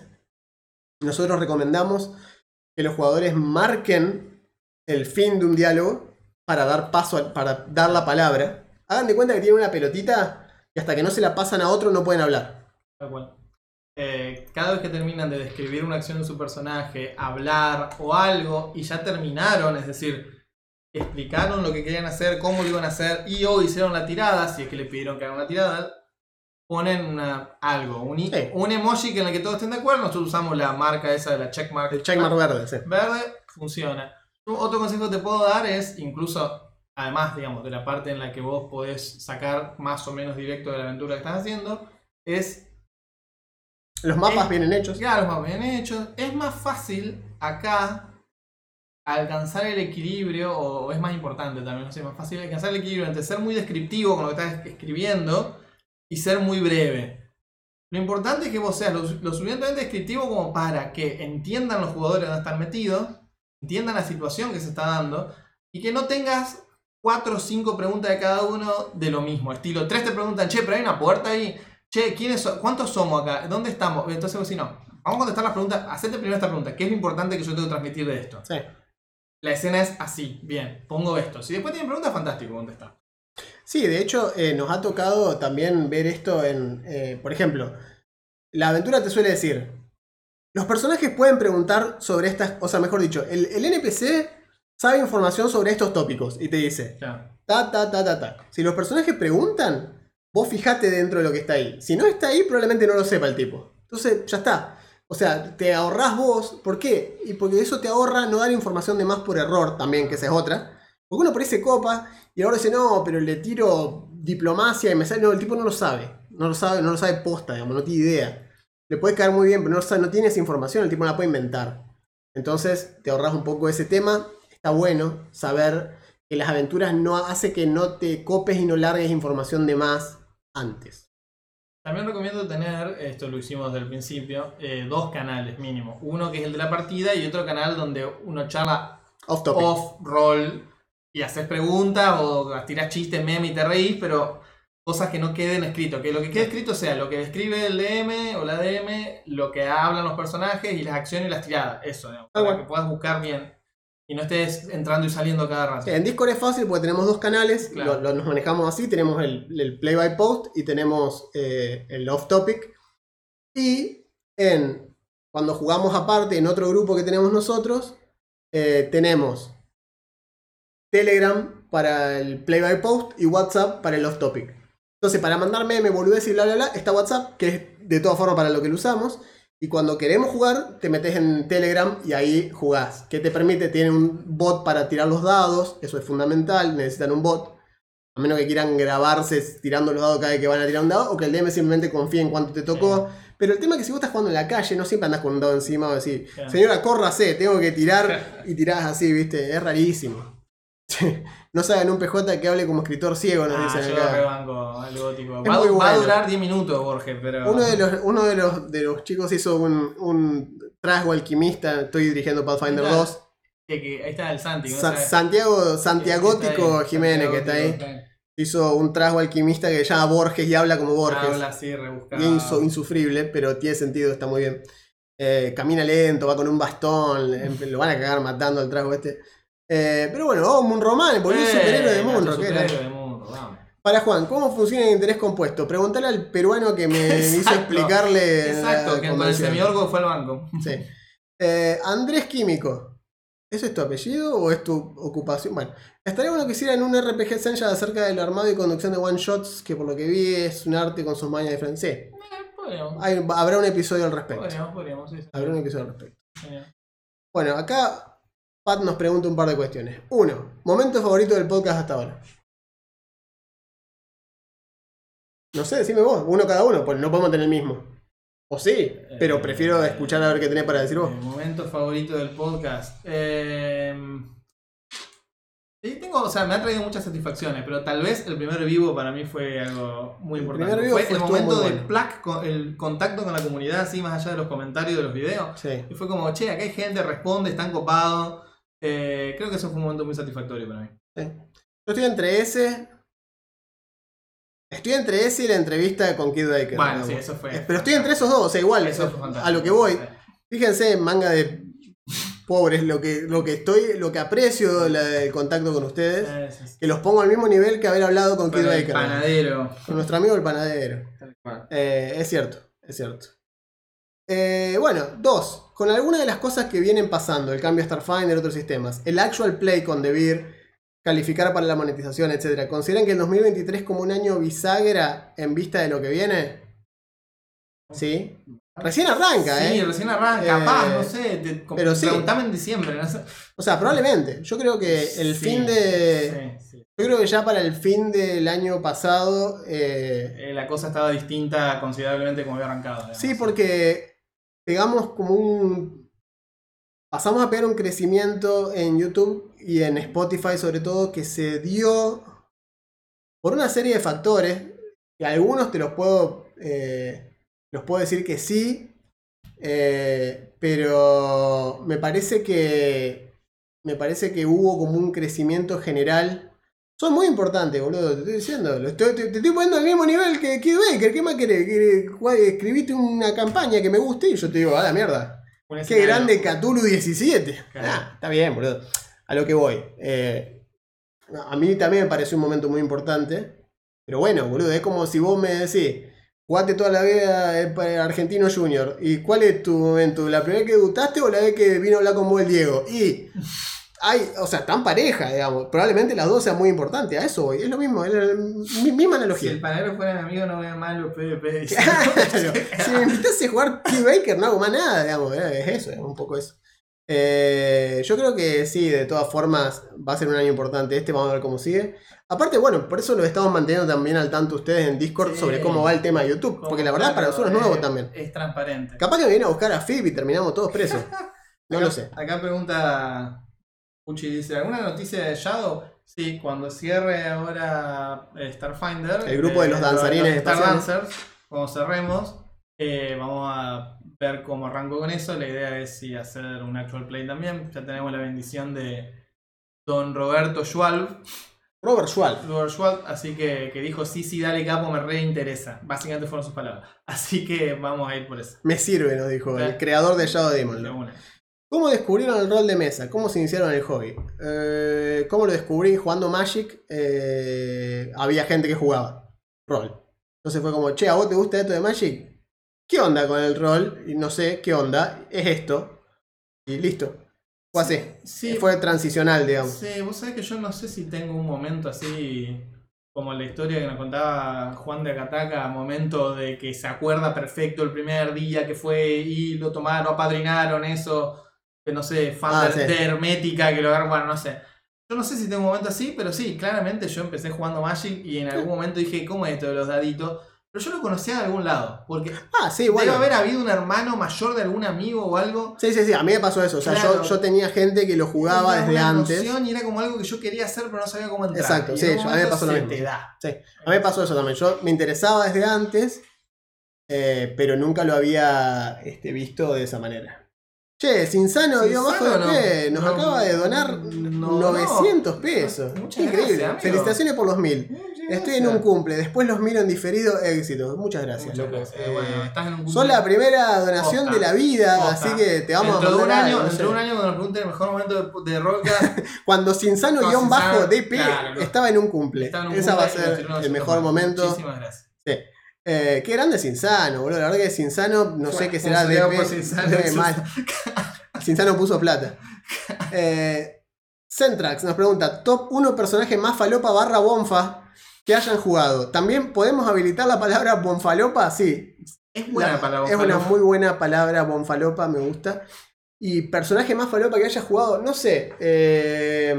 nosotros recomendamos que los jugadores marquen el fin de un diálogo para dar paso, para dar la palabra. Hagan de cuenta que tienen una pelotita y hasta que no se la pasan a otro no pueden hablar. Tal cual. Eh, cada vez que terminan de describir una acción de su personaje, hablar o algo, y ya terminaron, es decir, explicaron lo que querían hacer, cómo lo iban a hacer, y o hicieron la tirada, si es que le pidieron que hagan una tirada, ponen una, algo, un, Sí. un emoji que en el que todos estén de acuerdo, nosotros usamos la marca esa de la checkmark. El checkmark verde, sí. Verde funciona. Otro consejo que te puedo dar es, incluso, además, digamos, de la parte en la que vos podés sacar más o menos directo de la aventura que estás haciendo, es Los mapas vienen hechos. ya los más bien hechos. Es más fácil acá alcanzar el equilibrio, o es más importante también, no sé, más fácil alcanzar el equilibrio entre ser muy descriptivo con lo que estás escribiendo y ser muy breve. Lo importante es que vos seas lo, lo suficientemente descriptivo como para que entiendan los jugadores dónde están metidos, entiendan la situación que se está dando y que no tengas cuatro o cinco preguntas de cada uno de lo mismo. Estilo, tres te preguntan, che, pero hay una puerta ahí. Che, ¿quiénes? ¿cuántos somos acá? ¿Dónde estamos? Entonces vos decís, no, vamos a contestar las preguntas. Hacete primero esta pregunta. ¿Qué es lo importante que yo tengo que transmitir de esto? Sí. La escena es así, bien, pongo esto. Si después tienen preguntas, fantástico, contestar. Sí, de hecho, eh, nos ha tocado también ver esto en. eh, por ejemplo, la aventura te suele decir. Los personajes pueden preguntar sobre estas. O sea, mejor dicho, el, el NPC sabe información sobre estos tópicos y te dice. Claro. Ta, ta, ta, ta, ta. Si los personajes preguntan, vos fijate dentro de lo que está ahí. Si no está ahí, probablemente no lo sepa el tipo. Entonces, ya está. O sea, te ahorrás vos. ¿Por qué? Y porque eso te ahorra no dar información de más por error también, que esa es otra. Porque uno por ahí se copa y ahora dice, no, pero le tiro diplomacia y me sale. No, el tipo no lo sabe. No lo sabe, no lo sabe posta, digamos, no tiene idea. Le puede caer muy bien, pero no, sabe, no tiene esa información, el tipo no la puede inventar. Entonces, te ahorras un poco ese tema. Está bueno saber que las aventuras no hace que no te copes y no largues información de más antes. También recomiendo tener, esto lo hicimos desde el principio, eh, dos canales mínimo. Uno que es el de la partida y otro canal donde uno charla Off topic. off-roll y haces preguntas o tiras chistes, meme y te reís, pero cosas que no queden escrito. Que lo que quede escrito sea lo que describe el DM o la DM, lo que hablan los personajes y las acciones y las tiradas. Eso, digamos, Ah, para bueno. que puedas buscar bien y no estés entrando y saliendo cada rato. Sí, en Discord es fácil porque tenemos dos canales, Claro. lo- lo- nos manejamos así, tenemos el, el play by post y tenemos eh, el off topic. Y en cuando jugamos aparte en otro grupo que tenemos nosotros, eh, tenemos Telegram para el play by post y WhatsApp para el off topic. Entonces, para mandarme me boludez y bla bla bla, está WhatsApp, que es de todas formas para lo que lo usamos. Y cuando queremos jugar, te metes en Telegram y ahí jugás. ¿Qué te permite? Tiene un bot para tirar los dados, eso es fundamental, necesitan un bot. A menos que quieran grabarse tirando los dados cada vez que van a tirar un dado, o que el DM simplemente confíe en cuánto te tocó. Pero el tema es que si vos estás jugando en la calle, no siempre andás con un dado encima o decir, Claro. señora, córrase, tengo que tirar *laughs* y tirás así, ¿viste? Es rarísimo. No saben un PJ que hable como escritor ciego, nos Ah, dicen yo acá. rebanco el gótico. Es Va, a durar 10 minutos, Borges, pero. Uno de los, uno de los, de los chicos hizo un, un trasgo alquimista, estoy dirigiendo Pathfinder está. 2. Que, que ahí está el Santi. ¿no? Sa- Santiago, Santiagótico ahí, Jiménez, que está ahí, hizo un trasgo alquimista que se llama Borges y habla como Borges. Habla así, rebuscado. Bien insu- insufrible, pero tiene sentido, está muy bien. Eh, camina lento, va con un bastón, lo van a cagar matando al trago este. Eh, pero bueno, oh, Munroman, boludo, Eh, superhéroe de Munro, de Munro. Para Juan, ¿cómo funciona el interés compuesto? Preguntale al peruano que me hizo explicarle. Exacto, que con el semiorgo fue al banco. Sí. Eh, Andrés Químico. ¿Ese es tu apellido o es tu ocupación? Bueno, estaría bueno que hicieran un RPG Essential acerca del armado y conducción de one shots, que por lo que vi es un arte con sus mañas diferentes. Sí, Eh, podríamos, hay- habrá un episodio al respecto. podríamos, podríamos, sí, sí. Habrá un episodio al respecto. Bueno, acá Pat nos pregunta un par de cuestiones. Uno, momento favorito del podcast hasta ahora. No sé, decime vos, uno cada uno, pues no podemos tener el mismo. O sí, pero Eh, prefiero escuchar a ver qué tenés para decir vos. eh, momento favorito del podcast. Eh, sí, tengo, o sea, me ha traído muchas satisfacciones, pero tal vez el primer vivo para mí fue algo muy El importante. primer vivo fue fue- el momento del bueno. plac, el contacto con la comunidad, así más allá de los comentarios de los videos. Sí. Y fue como, che, acá hay gente, responde, están copados. Eh, creo que eso fue un momento muy satisfactorio para mí. Sí. Yo estoy entre ese. Estoy entre ese y la entrevista con Kid Baker. Bueno, sí, eso fue. Pero estoy entre esos dos, o sea, igual. Eso a lo que voy. Fíjense, manga de pobres, lo que, lo que estoy, lo que aprecio del contacto con ustedes. Sí, sí, sí. Que los pongo al mismo nivel que haber hablado con Kid el Baker. panadero. Con nuestro amigo el panadero. Eh, es cierto, es cierto. Eh, bueno, dos. Con alguna de las cosas que vienen pasando, el cambio a Starfinder, otros sistemas, el actual play con Beer, calificar para la monetización, etc. ¿Consideran que el 2023 como un año bisagra en vista de lo que viene? Sí. Recién arranca, Sí, ¿eh? recién arranca, Eh, capaz, no sé. Te, pero sí. Preguntame en diciembre, no sé. O sea, probablemente. Yo creo que el Sí, fin de... sí, sí. Yo creo que ya para el fin del año pasado... eh, Eh, la cosa estaba distinta considerablemente como había arrancado. digamos. Sí, porque pegamos como un. Pasamos a pegar un crecimiento en YouTube y en Spotify, sobre todo, que se dio por una serie de factores. Que algunos te los puedo. eh, los puedo decir que sí. eh, pero me parece que. Me parece que hubo como un crecimiento general. Son muy importantes, boludo, te estoy diciendo. Estoy- te, te estoy poniendo al mismo nivel que Kid Baker. ¿Qué más querés? ¿Querés- cuál- Escribiste una campaña que me guste y yo te digo, a la mierda. Qué grande Cthulhu 17. Claro. Ah, está bien, boludo. A lo que voy. Eh, a mí también me pareció un momento muy importante. Pero bueno, boludo, es como si vos me decís, jugaste toda la vida eh, para Argentino Junior. ¿Y cuál es tu momento? ¿La primera que debutaste o la vez que vino a hablar con vos el Diego? Y hay, o sea, tan pareja, digamos. Probablemente las dos sean muy importantes. A eso voy. Es lo mismo, es la mi- misma Si analogía. el panadero fuera mi amigo, no vea mal los PvP. *laughs* Claro. Si me invitaste a jugar Kid Baker, no hago más nada, digamos. eh, Es eso, es un poco eso. Eh, yo creo que sí, de todas formas, va a ser un año importante este. Vamos a ver cómo sigue. Aparte, bueno, por eso lo estamos manteniendo también al tanto ustedes en Discord Sí. sobre cómo va el tema de YouTube. Porque la verdad, para Claro, nosotros es nuevo también. Es transparente. Capaz que me viene a buscar a Fib y terminamos todos presos. *laughs* No lo sé. Acá pregunta Puchi, dice, ¿alguna noticia de Shadow? Sí, cuando cierre ahora eh, Starfinder. El grupo de los danzarines Star espaciales. Dancers, cuando cerremos, eh, vamos a ver cómo arranco con eso. La idea es si hacer un actual play también. Ya tenemos la bendición de Don Roberto Schwalb, Robert Schwal. Robert Schwalb, así que, que dijo, sí, sí, dale capo, me reinteresa. Básicamente fueron sus palabras. *laughs* Así que vamos a ir por eso. Me sirve, nos dijo el creador de Shadow Demon. ¿Cómo descubrieron el rol de mesa? ¿Cómo se iniciaron el hobby? Eh, ¿Cómo lo descubrí? Jugando Magic, eh, había gente que jugaba rol. Entonces fue como, che, ¿a vos te gusta esto de Magic? ¿Qué onda con el rol? Y no sé, ¿qué onda? Es esto. Y listo. Fue así. Sí, Fue transicional, digamos. Sí, vos sabés que yo no sé si tengo un momento así como la historia que nos contaba Juan de Acataca, momento de que se acuerda perfecto el primer día que fue y lo tomaron, apadrinaron eso, no sé, fan Ah, de, sí. de Hermética, que lo agarran, bueno, no sé. Yo no sé si tengo un momento así, pero sí, claramente yo empecé jugando Magic y en algún momento dije, ¿cómo es esto de los daditos? Pero yo lo conocía de algún lado, porque Ah, sí, bueno. debe haber habido un hermano mayor de algún amigo o algo Sí, sí, sí, a mí me pasó eso. O sea, Claro. yo, yo tenía gente que lo jugaba desde una antes. Y era como algo que yo quería hacer, pero no sabía cómo entrar. Exacto, Y sí, yo- a mí me pasó lo mismo. te da. Sí, a mí me pasó eso también. Yo me interesaba desde antes, eh, pero nunca lo había este, visto de esa manera. Che, Sinsano dio bajo de pie. Nos no, acaba de donar no, 900 pesos. Muchas Increíble. gracias. Felicitaciones por los mil. Estoy en un cumple. Después los miro en diferido. Éxito. Muchas gracias, Muchas loco. gracias. Eh, Bueno, estás en un Sos la primera donación de la vida, Posta. así que te vamos dentro a de un mandar año, no dentro de un año cuando nos pregunten el mejor momento de, de Rollcast, *laughs* Cuando Sinsano No, guion bajo DP claro, estaba en un cumple. en un Esa va a ser el mejor momento. Muchísimas gracias. Sí. Eh, qué grande Sinsano, boludo. La verdad que Sinsano, no sé qué será Eh, mal. Sinsano puso plata. Eh, Centrax nos pregunta: Top 1 personaje más falopa barra bonfa que hayan jugado. ¿También podemos habilitar la palabra bonfalopa? Sí. Es buena La- Es una muy buena palabra, bonfalopa, me gusta. Y personaje más falopa que haya jugado, no sé. eh,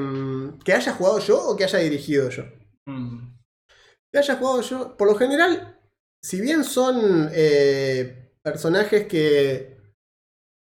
que haya jugado yo o que haya dirigido yo. Mm. Que haya jugado yo. Por lo general, si bien son eh, personajes que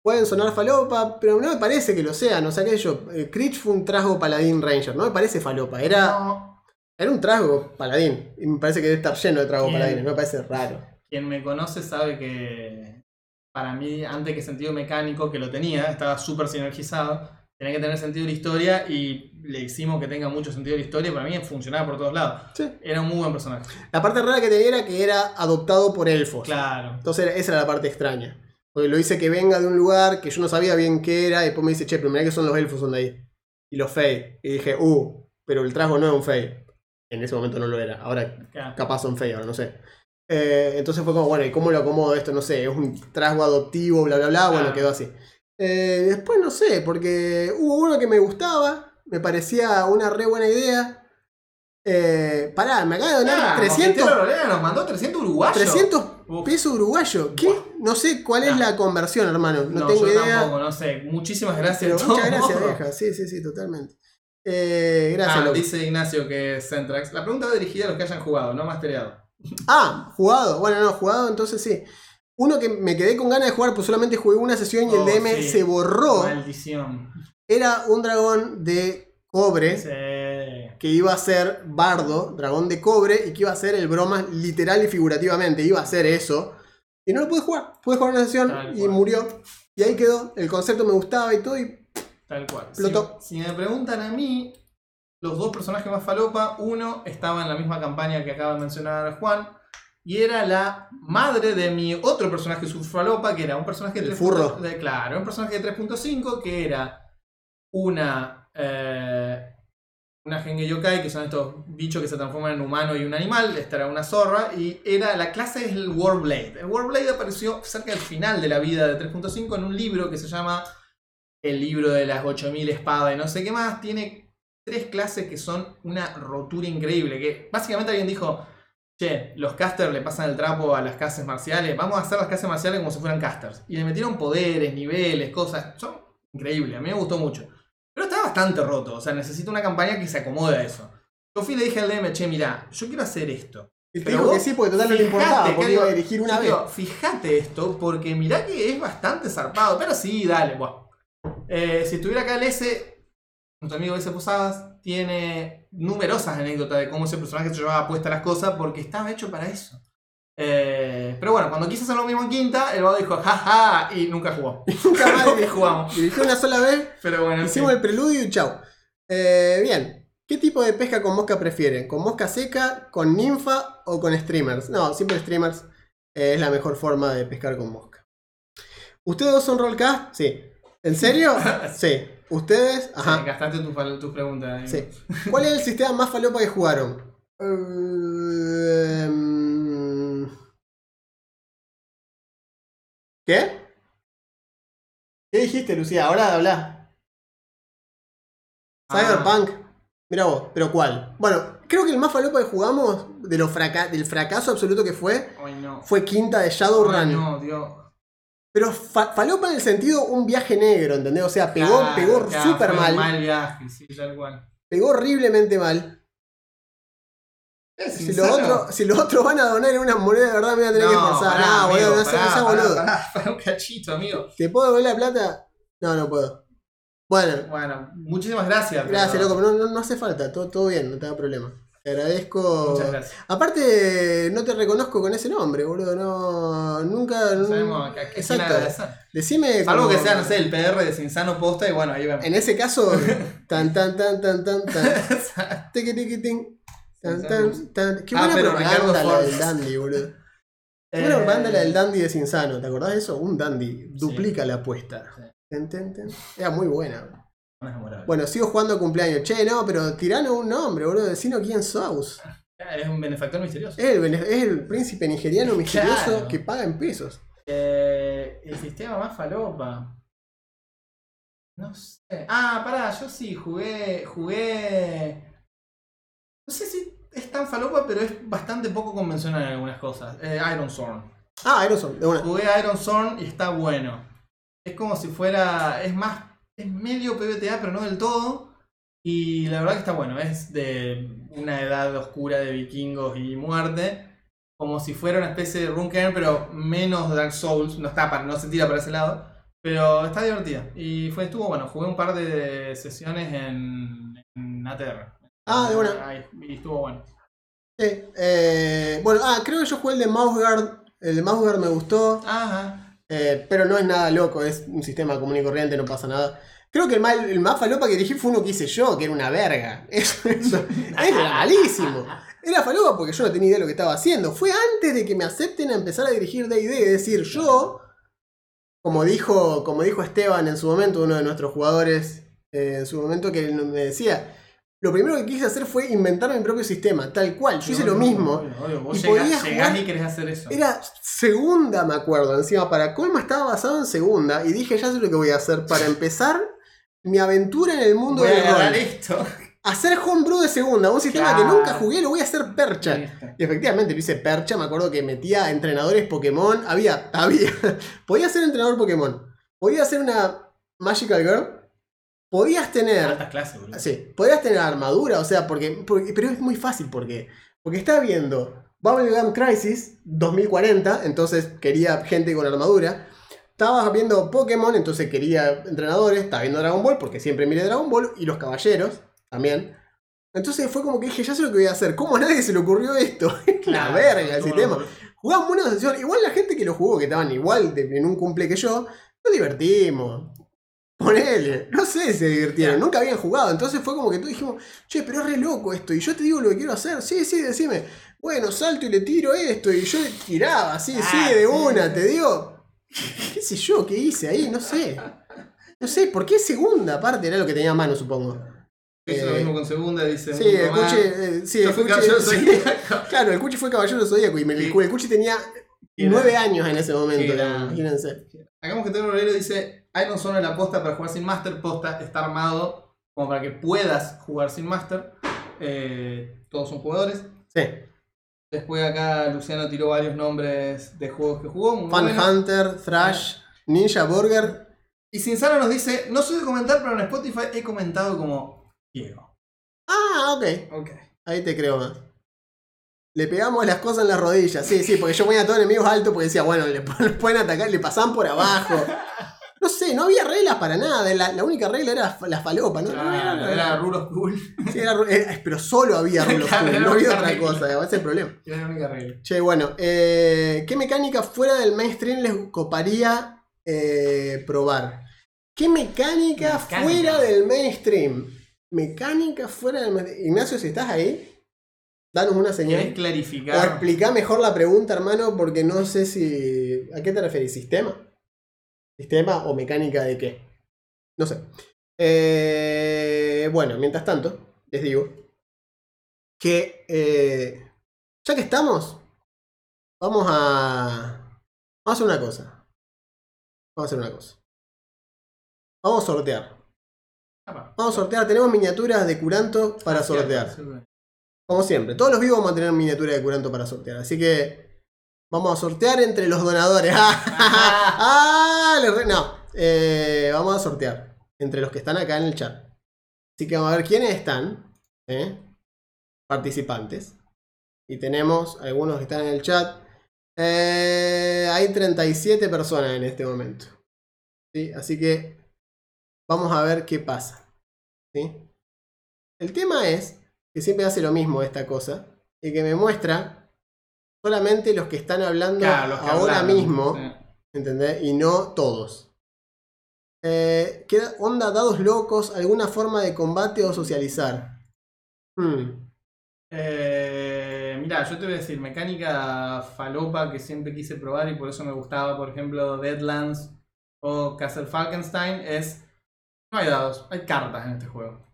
pueden sonar falopa, pero no me parece que lo sean. O sea, que yo. Eh, Critch fue un trasgo paladín ranger, no me parece falopa. Era, No, era un trasgo paladín. Y me parece que debe estar lleno de paladines, no me parece raro. quien me conoce sabe que para mí, antes que sentido mecánico, que lo tenía, estaba súper sinergizado, tenía que tener sentido la historia y le hicimos que tenga mucho sentido la historia. Para mí funcionaba por todos lados. Sí. Era un muy buen personaje. La parte rara que tenía era que era adoptado por elfos. Claro. Entonces esa era la parte extraña. Porque lo hice que venga de un lugar que yo no sabía bien qué era, y después me dice, che, pero mirá que son los elfos son de ahí. Y los Fey. Y dije, uh, pero el trasgo no es un Fey. En ese momento no lo era. Ahora claro. capaz son Fey, ahora no sé. Eh, entonces fue como, bueno, ¿y cómo lo acomodo esto? No sé, es un trasgo adoptivo, bla, bla, bla. Bueno, Ah. quedó así. Eh, después no sé, porque hubo uno que me gustaba, me parecía una re buena idea. Eh, pará, me acaba de donar Ah, 300, Mosquetero Rolera nos mandó 300 uruguayos. 300 Uf. pesos uruguayo. ¿Qué? No sé cuál es la conversión, hermano. No, No, tengo yo idea. tampoco, no sé. Muchísimas gracias. Pero muchas gracias, *laughs* vieja. Sí, sí, sí, totalmente. Eh, gracias, Ah, dice Ignacio que es Centrax. La pregunta va dirigida a los que hayan jugado, no mastereado. Ah, jugado. Bueno, no, jugado, entonces sí. Uno que me quedé con ganas de jugar, pues solamente jugué una sesión y el Oh, DM sí. se borró. Maldición. Era un dragón de cobre Sí. que iba a ser bardo, dragón de cobre, y que iba a ser el broma literal y figurativamente. Iba a ser eso. Y no lo pude jugar. Pude jugar una sesión Tal y cual. murió. Y ahí quedó. El concepto me gustaba y todo. Y Tal cual. Si, Explotó. si me preguntan a mí, los dos personajes más falopa, uno estaba en la misma campaña que acaba de mencionar Juan, y era la madre de mi otro personaje subfalopa, que era un personaje de El 3. furro. de- claro, un personaje de 3.5 que era una. eh, una Genge Yokai, que son estos bichos que se transforman en humano y un animal. Esta era una zorra. Y era la clase es el Warblade. El Warblade apareció cerca del final de la vida de 3.5 en un libro que se llama El libro de las 8000 espadas y no sé qué más. Tiene tres clases que son una rotura increíble. Que básicamente alguien dijo. Che, los casters le pasan el trapo a las clases marciales. Vamos a hacer las clases marciales como si fueran casters. Y le metieron poderes, niveles, cosas. Son increíbles. A mí me gustó mucho. Pero está bastante roto. O sea, necesito una campaña que se acomode a eso. Yo fui y le dije al DM, che, mira, yo quiero hacer esto. y te que sí, porque total no le importaba, que porque iba a dirigir una vez. digo, fíjate esto, porque mirá que es bastante zarpado. Pero sí, dale, bueno. Eh, si estuviera acá el S, nuestro amigo S Posadas, tiene numerosas anécdotas de cómo ese personaje se llevaba puesta las cosas porque estaba hecho para eso. Eh, pero bueno, cuando quise hacer lo mismo en quinta, el vago dijo, jaja, y nunca jugó. *laughs* Nunca más jugamos. Dirigió una sola vez Pero bueno, en Hicimos el preludio y chau. Eh, bien. ¿Qué tipo de pesca con mosca prefieren? ¿Con mosca seca, con ninfa o con streamers? No, siempre streamers eh, es la mejor forma de pescar con mosca. ¿Ustedes dos son rollcast? Sí. ¿En serio? *laughs* Sí. ¿Ustedes? Sí, Ajá. gastaste tus tus preguntas. Sí. ¿Cuál es el sistema más falopa que jugaron? Ehm, ¿Qué? ¿Qué dijiste, Lucía? Ahora habla. Ah. Cyberpunk. Mira vos, pero ¿cuál? Bueno, creo que el más falopa que jugamos de lo fraca- del fracaso absoluto que fue Ay, no. fue quinta de Shadowrun. Ay, no, Dios. Pero fa- falopa en el sentido un viaje negro, ¿entendés? O sea, pegó, Claro, pegó claro, súper mal. mal viaje, sí, tal cual. Pegó horriblemente mal. Es Si los otros si van a donar en una moneda de verdad me voy a tener que esforzar. pará, No, boludo, amigo, no seas no boludo. pará, *laughs* pará un cachito, amigo. ¿Te puedo devolver la plata? No, no puedo. Bueno, Bueno, muchísimas gracias. pero- gracias, loco, pero no, no, no hace falta, todo, todo bien, no te da problema. Te agradezco. Muchas gracias. Aparte, no te reconozco con ese nombre, boludo. No, nunca. No sabemos a qué- a qué Exacto. Decime. Salvo como- que sea, no sé, el PR de Sinsano Posta y bueno, ahí vemos. En ese caso, *laughs* tan tan tan tan tan tan. Tiqui, Tan, tan, tan. Qué Ah, buena pero Ricardo propaganda la del. Dandy, boludo. *laughs* Qué Eh, buena propaganda la del Dandy de Sinsano. ¿Te acordás de eso? Un Dandy duplica la apuesta. Sí. Ten, ten, ten. Era muy buena. no Bueno, sigo jugando a cumpleaños. Che, no, pero tiranos un nombre, boludo. Decinos quién sos. Es un benefactor misterioso. Es el, es el príncipe nigeriano misterioso Claro. que paga en pesos. Eh, el sistema más falopa. No sé. Ah, pará, yo sí jugué. Jugué. No sé si es tan falopa, pero es bastante poco convencional en algunas cosas. Eh, Iron Zorn. Ah, Aeroson, de una. Jugué Iron Zorn y está bueno. Es como si fuera. Es más. Es medio PBTA, pero no del todo. Y la verdad que está bueno. Es de una edad oscura de vikingos y muerte. Como si fuera una especie de Runker, pero menos Dark Souls. No está para, no se tira para ese lado. Pero está divertida. Y fue, estuvo bueno. Jugué un par de sesiones en, en ATR. Ah, de una. Ahí, y estuvo bueno. Sí, eh, bueno, ah, creo que yo jugué el de Mouseguard. El de Mouseguard me gustó. Ajá. Eh, pero no es nada loco, es un sistema común y corriente, no pasa nada. Creo que el, mal, el más falopa que elegí fue uno que hice yo, que era una verga. *laughs* Eso, eso, era malísimo. Era falopa porque yo no tenía idea de lo que estaba haciendo. Fue antes de que me acepten a empezar a dirigir DD. Es decir, yo, como dijo, como dijo Esteban en su momento, uno de nuestros jugadores, eh, en su momento que me decía, lo primero que quise hacer fue inventar mi propio sistema, tal cual. Yo hice lo mismo. Obvio. Vos Y llegás, jugar- y querés hacer eso. Era segunda, me acuerdo. Encima, para colma estaba basado en segunda. Y dije, ya sé lo que voy a hacer. Para *laughs* empezar mi aventura en el mundo Voy a del agarrar rol. esto. Hacer homebrew de segunda. Un sistema Claro. que nunca jugué, lo voy a hacer percha. Listo. Y efectivamente lo hice percha. Me acuerdo que metía entrenadores Pokémon. Había, había. *laughs* Podía ser entrenador Pokémon. Podía ser una Magical Girl. Podías tener. Clases. Sí, podrías tener armadura, o sea, porque, porque- pero es muy fácil porque porque está viendo Bubblegum Crisis 2040, entonces quería gente con armadura. Estabas viendo Pokémon, entonces quería entrenadores. Estaba viendo Dragon Ball, porque siempre miré Dragon Ball. Y los caballeros, también. Entonces fue como que dije, ya sé lo que voy a hacer. ¿Cómo a nadie se le ocurrió esto? *laughs* la verga el sistema. Jugamos una sesión. Igual la gente que lo jugó, que estaban igual de- en un cumple que yo, nos divertimos. Ponele. No sé si se divirtieron. Nunca habían jugado. Entonces fue como que todos dijimos, che, pero es re loco esto. Y yo te digo lo que quiero hacer. Sí, sí, decime. Bueno, salto y le tiro esto. Y yo le tiraba, sí, Ah, sí, de sí, una. Te digo, qué sé yo, qué hice ahí, no sé. No sé, ¿por qué segunda aparte? Era lo que tenía a mano, supongo. Hizo lo Eh, mismo con segunda, dice. Sí, el. Cuchi, eh, sí, el Cuchi- sí. *laughs* Claro, el Cuchi fue caballero zodíaco y me- el, el Cuchi tenía nueve años en ese momento, imagínense. Hagamos que Pedro Rolero dice: Iron Zone es la posta para jugar sin Master. Posta está armado como para que puedas jugar sin Master. Eh, todos son jugadores. Sí. Después acá Luciano tiró varios nombres de juegos que jugó. Muy Fun bueno. Hunter, Thrash, Ninja Burger. Y Sinsano nos dice: No soy de comentar, pero en Spotify he comentado como Diego. Ah, ok. Ok. Ahí te creo más. Le pegamos las cosas en las rodillas. Sí, sí, porque yo ponía a todos enemigos altos porque decía, bueno, le, *laughs* pu- pueden atacar, le pasaban por abajo. *laughs* No sé, no había reglas para nada. La, la única regla era la falopa, ¿no? No había era Rule of Cool. Sí, era eh, pero solo había rulos Claro, cool, no había otra regla. cosa, ese es el problema. Era la única regla. Che, bueno, eh, ¿qué mecánica fuera del mainstream les coparía eh, probar? ¿Qué mecánica, Mecánica. fuera del mainstream? Mecánica fuera del mainstream. Ignacio, si estás ahí, danos una ¿Querés señal. O clarificar? explica mejor la pregunta, hermano, porque no sé si. ¿A qué te referís? ¿Sistema? ¿Sistema o mecánica de qué? No sé. Eh, bueno, mientras tanto, les digo que eh, ya que estamos, vamos a. Vamos a hacer una cosa. Vamos a hacer una cosa. Vamos a sortear. Ah, Vamos a sortear. Tenemos miniaturas de Curanto para cierto, sortear. Como siempre, todos los vivos vamos a tener miniatura de curanto para sortear. Así que vamos a sortear entre los donadores. *laughs* ¡Ah! No, eh, vamos a sortear entre los que están acá en el chat. Así que vamos a ver quiénes están. ¿eh? Participantes. Y tenemos algunos que están en el chat. Eh, hay 37 personas en este momento. ¿sí? Así que vamos a ver qué pasa. ¿sí? El tema es que siempre hace lo mismo esta cosa, y que me muestra solamente los que están hablando Claro, los que ahora mismo, sí. ¿entendés? Y no todos. Eh, queda onda dados locos, alguna forma de combate o socializar. Hmm. Eh, mirá, yo te voy a decir, mecánica falopa que siempre quise probar y por eso me gustaba, por ejemplo, Deadlands o Castle Falkenstein, es... No hay dados, hay cartas en este juego.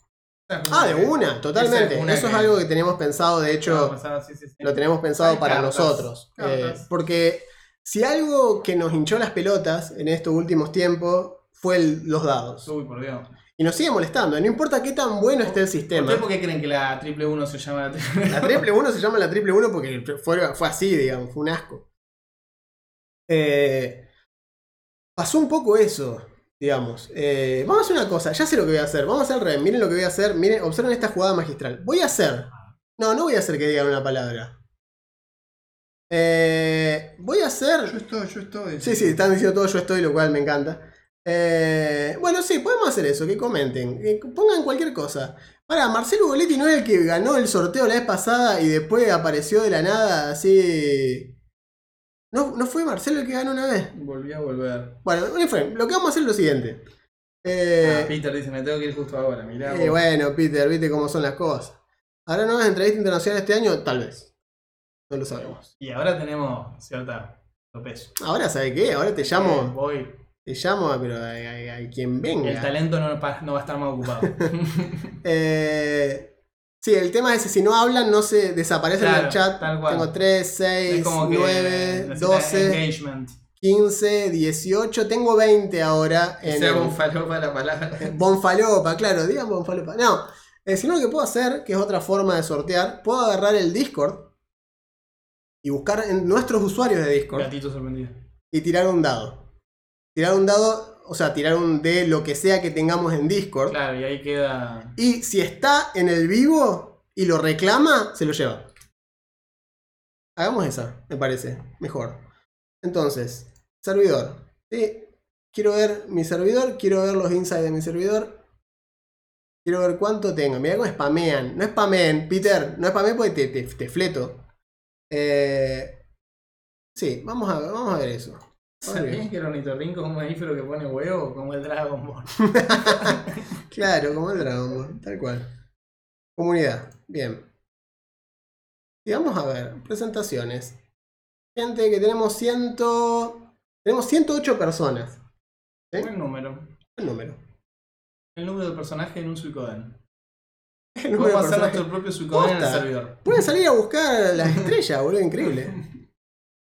Ah, de una, totalmente. una Eso es algo que tenemos pensado, de hecho, Pensaba, sí, sí, sí. lo tenemos pensado Hay para cartas, nosotros. cartas. Eh, porque si algo que nos hinchó las pelotas en estos últimos tiempos fue el- los dados. Uy, por Dios. Y nos sigue molestando. No importa qué tan bueno esté el ¿Por sistema. qué? ¿Por qué creen que la triple 1 se llama la triple La triple 1 se llama la triple 1 porque fue, fue así, digamos, fue un asco. Eh, pasó un poco eso, digamos. Eh, vamos a hacer una cosa, ya sé lo que voy a hacer. Vamos a hacer al revés. Miren lo que voy a hacer. Miren, observen esta jugada magistral. Voy a hacer. No, no voy a hacer que digan una palabra. Eh, voy a hacer. Yo estoy, yo estoy. Sí, sí, están diciendo todo yo estoy, lo cual me encanta. Eh, bueno, sí, podemos hacer eso, que comenten. que pongan cualquier cosa. Para, Marcelo Boletti no es el que ganó el sorteo la vez pasada y después apareció de la nada así. ¿No, ¿no fue Marcelo el que ganó una vez? Volví a volver. Bueno, lo que vamos a hacer es lo siguiente. Eh, Ah, Peter dice, me tengo que ir justo ahora, mirá. eh, bueno, Peter, viste cómo son las cosas. ¿Habrá nuevas entrevistas internacionales este año? Tal vez. No lo sabemos. Y ahora tenemos cierta peso. Ahora, ¿sabe qué? Ahora te llamo. voy. Te llamo, pero a, a- a quien venga. El talento no, no va a estar más ocupado. *laughs* *laughs* Eh, sí, el tema es que si no hablan, no se desaparecen Claro, del chat. tal cual. Tengo 3, 6, es como que 9, necesita 12, engagement. 15, 18. Tengo 20 ahora. En sea el- un falopa la palabra. *laughs* Bonfalopa, claro, digan Bonfalopa. No, eh, si no, lo que puedo hacer, que es otra forma de sortear, puedo agarrar el Discord y buscar en nuestros usuarios de Discord Gatito sorprendido. y tirar un dado. Tirar un dado, o sea, tirar un de lo que sea que tengamos en Discord. Claro, y ahí queda. Y si está en el vivo y lo reclama, se lo lleva. Hagamos esa, me parece, mejor. Entonces, servidor. ¿sí? Quiero ver mi servidor, quiero ver los insights de mi servidor. Quiero ver cuánto tengo. Mirá cómo spamean. No spamen, Peter. No spameen porque te, te, te fleto. Eh, sí, vamos a, vamos a ver eso. ¿Sabías que el ornitorrinco es un mamífero que pone huevo como el Dragon Ball? *laughs* Claro, como el Dragon Ball, tal cual. Comunidad, bien. Y vamos a ver, presentaciones. Gente que tenemos ciento... Tenemos 108 personas. ¿Sí? Buen número. El número. El número de personaje en un Suicoden. El número de Podemos hacer personajes. nuestro propio Suicoden en el servidor. Pueden salir a buscar las estrellas, boludo, increíble. *laughs*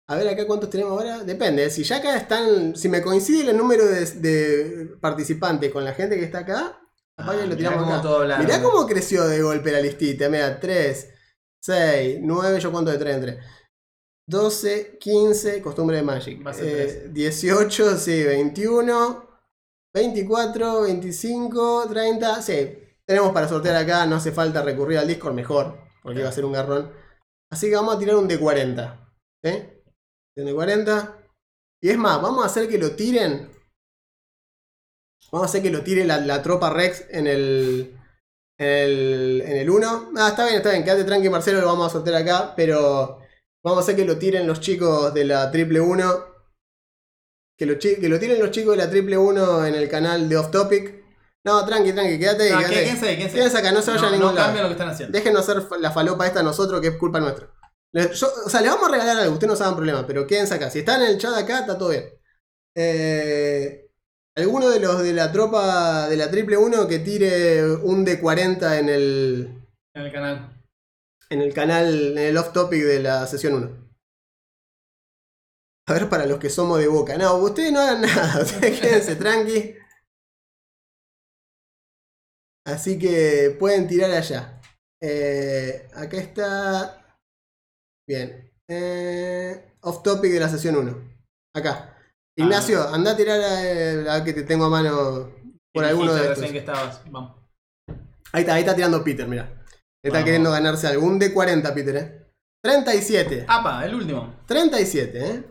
A ver acá cuántos tenemos ahora. Depende, si ya acá están. Si me coincide el número de, de participantes con la gente que está acá, capaz que Ah, lo mirá tiramos cómo acá. todo. Mirá cómo creció de golpe la listita. Mira, 3, 6, 9, yo cuánto de 3 entre. 12, 15, costumbre de Magic. Va a ser Eh, 18, sí, 21, 24, 25, 30. Sí, tenemos para sortear acá. No hace falta recurrir al Discord, mejor, porque va a ser un garrón. Así que vamos a tirar un de 40. ¿Sí? De 40. Y es más, vamos a hacer que lo tiren. Vamos a hacer que lo tire la, la tropa Rex en el. En el, en el 1. Ah, está bien, está bien. Quédate tranqui, Marcelo, lo vamos a sortear acá. Pero vamos a hacer que lo tiren los chicos de la triple 1. Que lo, que lo tiren los chicos de la triple 1 en el canal de Off Topic. No, tranqui, tranqui, quédate. No, quédate quédense quédense. Quédense acá, no se vayan a No, ningún no lado. lo que están haciendo. Déjenos hacer la falopa esta a nosotros, que es culpa nuestra. Le- yo- o sea, les vamos a regalar algo, ustedes no hagan problema, pero quédense acá. Si están en el chat acá, está todo bien. Eh, ¿Alguno de los de la tropa de la triple 1 que tire un de 40 en el, En el canal. en el canal, en el off topic de la sesión 1? A ver, para los que somos de boca. No, ustedes no hagan *laughs* nada, ustedes quédense tranqui. Así que pueden tirar allá. Eh, acá está. Bien. Eh, off topic de la sesión 1. Acá. Ignacio, anda a tirar a, a que te tengo a mano por alguno de estos. que estabas. Vamos. Ahí está, ahí está tirando Peter, mira. Está queriendo ganarse algún de 40, Peter, eh. 37. Apa, el último. 37, ¿eh?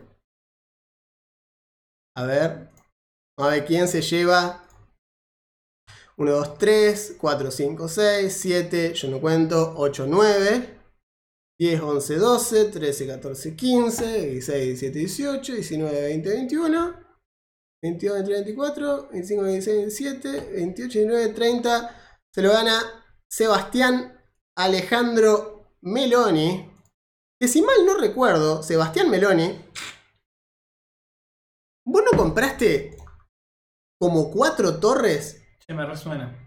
A ver. A ver quién se lleva. 1, 2, 3, 4, 5, 6, 7, yo no cuento, 8, 9, 10, 11, 12, 13, 14, 15, 16, 17, 18, 19, 20, 21, 22, 23, 24, 25, 26, 27, 28, 29, 30. Se lo gana Sebastián Alejandro Meloni. Que si mal no recuerdo, Sebastián Meloni. ¿Vos no compraste como cuatro torres? Se me resuena.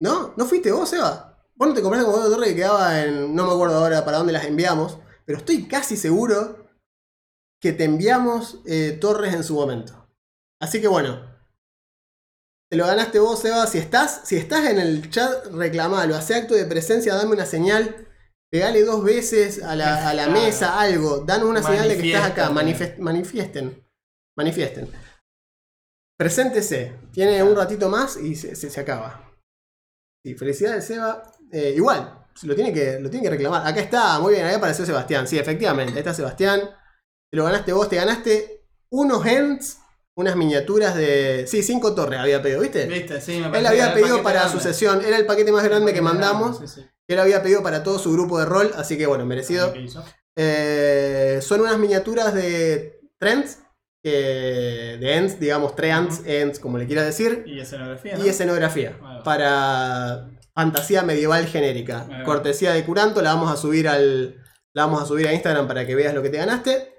¿No? ¿No fuiste vos, Seba? Vos no te compraste como cuatro torres que quedaba en. No me acuerdo ahora para dónde las enviamos. Pero estoy casi seguro que te enviamos eh, torres en su momento. Así que bueno. Te lo ganaste vos, Seba. Si estás, si estás en el chat, reclamalo. Hace acto de presencia, dame una señal. Pegale dos veces a la, a la mesa, algo. Danos una señal de que estás acá. Manifest- manifiesten. Manifiesten. Preséntese. Tiene un ratito más y se, se- se acaba. Sí, felicidades, Seba. Eh, igual, lo tiene, que, lo tiene que reclamar. Acá está, muy bien, ahí apareció Sebastián. Sí, efectivamente, ahí está Sebastián. Te lo ganaste vos, te ganaste unos ends, unas miniaturas de. Sí, cinco torres había pedido, ¿viste? ¿Viste? Sí, me Él había pedido para grande. su sesión, era el paquete más grande que mandamos. sí, sí. que Él había pedido para todo su grupo de rol, así que bueno, merecido. Eh, son unas miniaturas de Trends, que- de Ends, digamos, Treants, Ends, como le quieras decir, Y escenografía, ¿no? y escenografía para fantasía medieval genérica. Cortesía de Curanto, la vamos a subir al la vamos a subir a Instagram para que veas lo que te ganaste,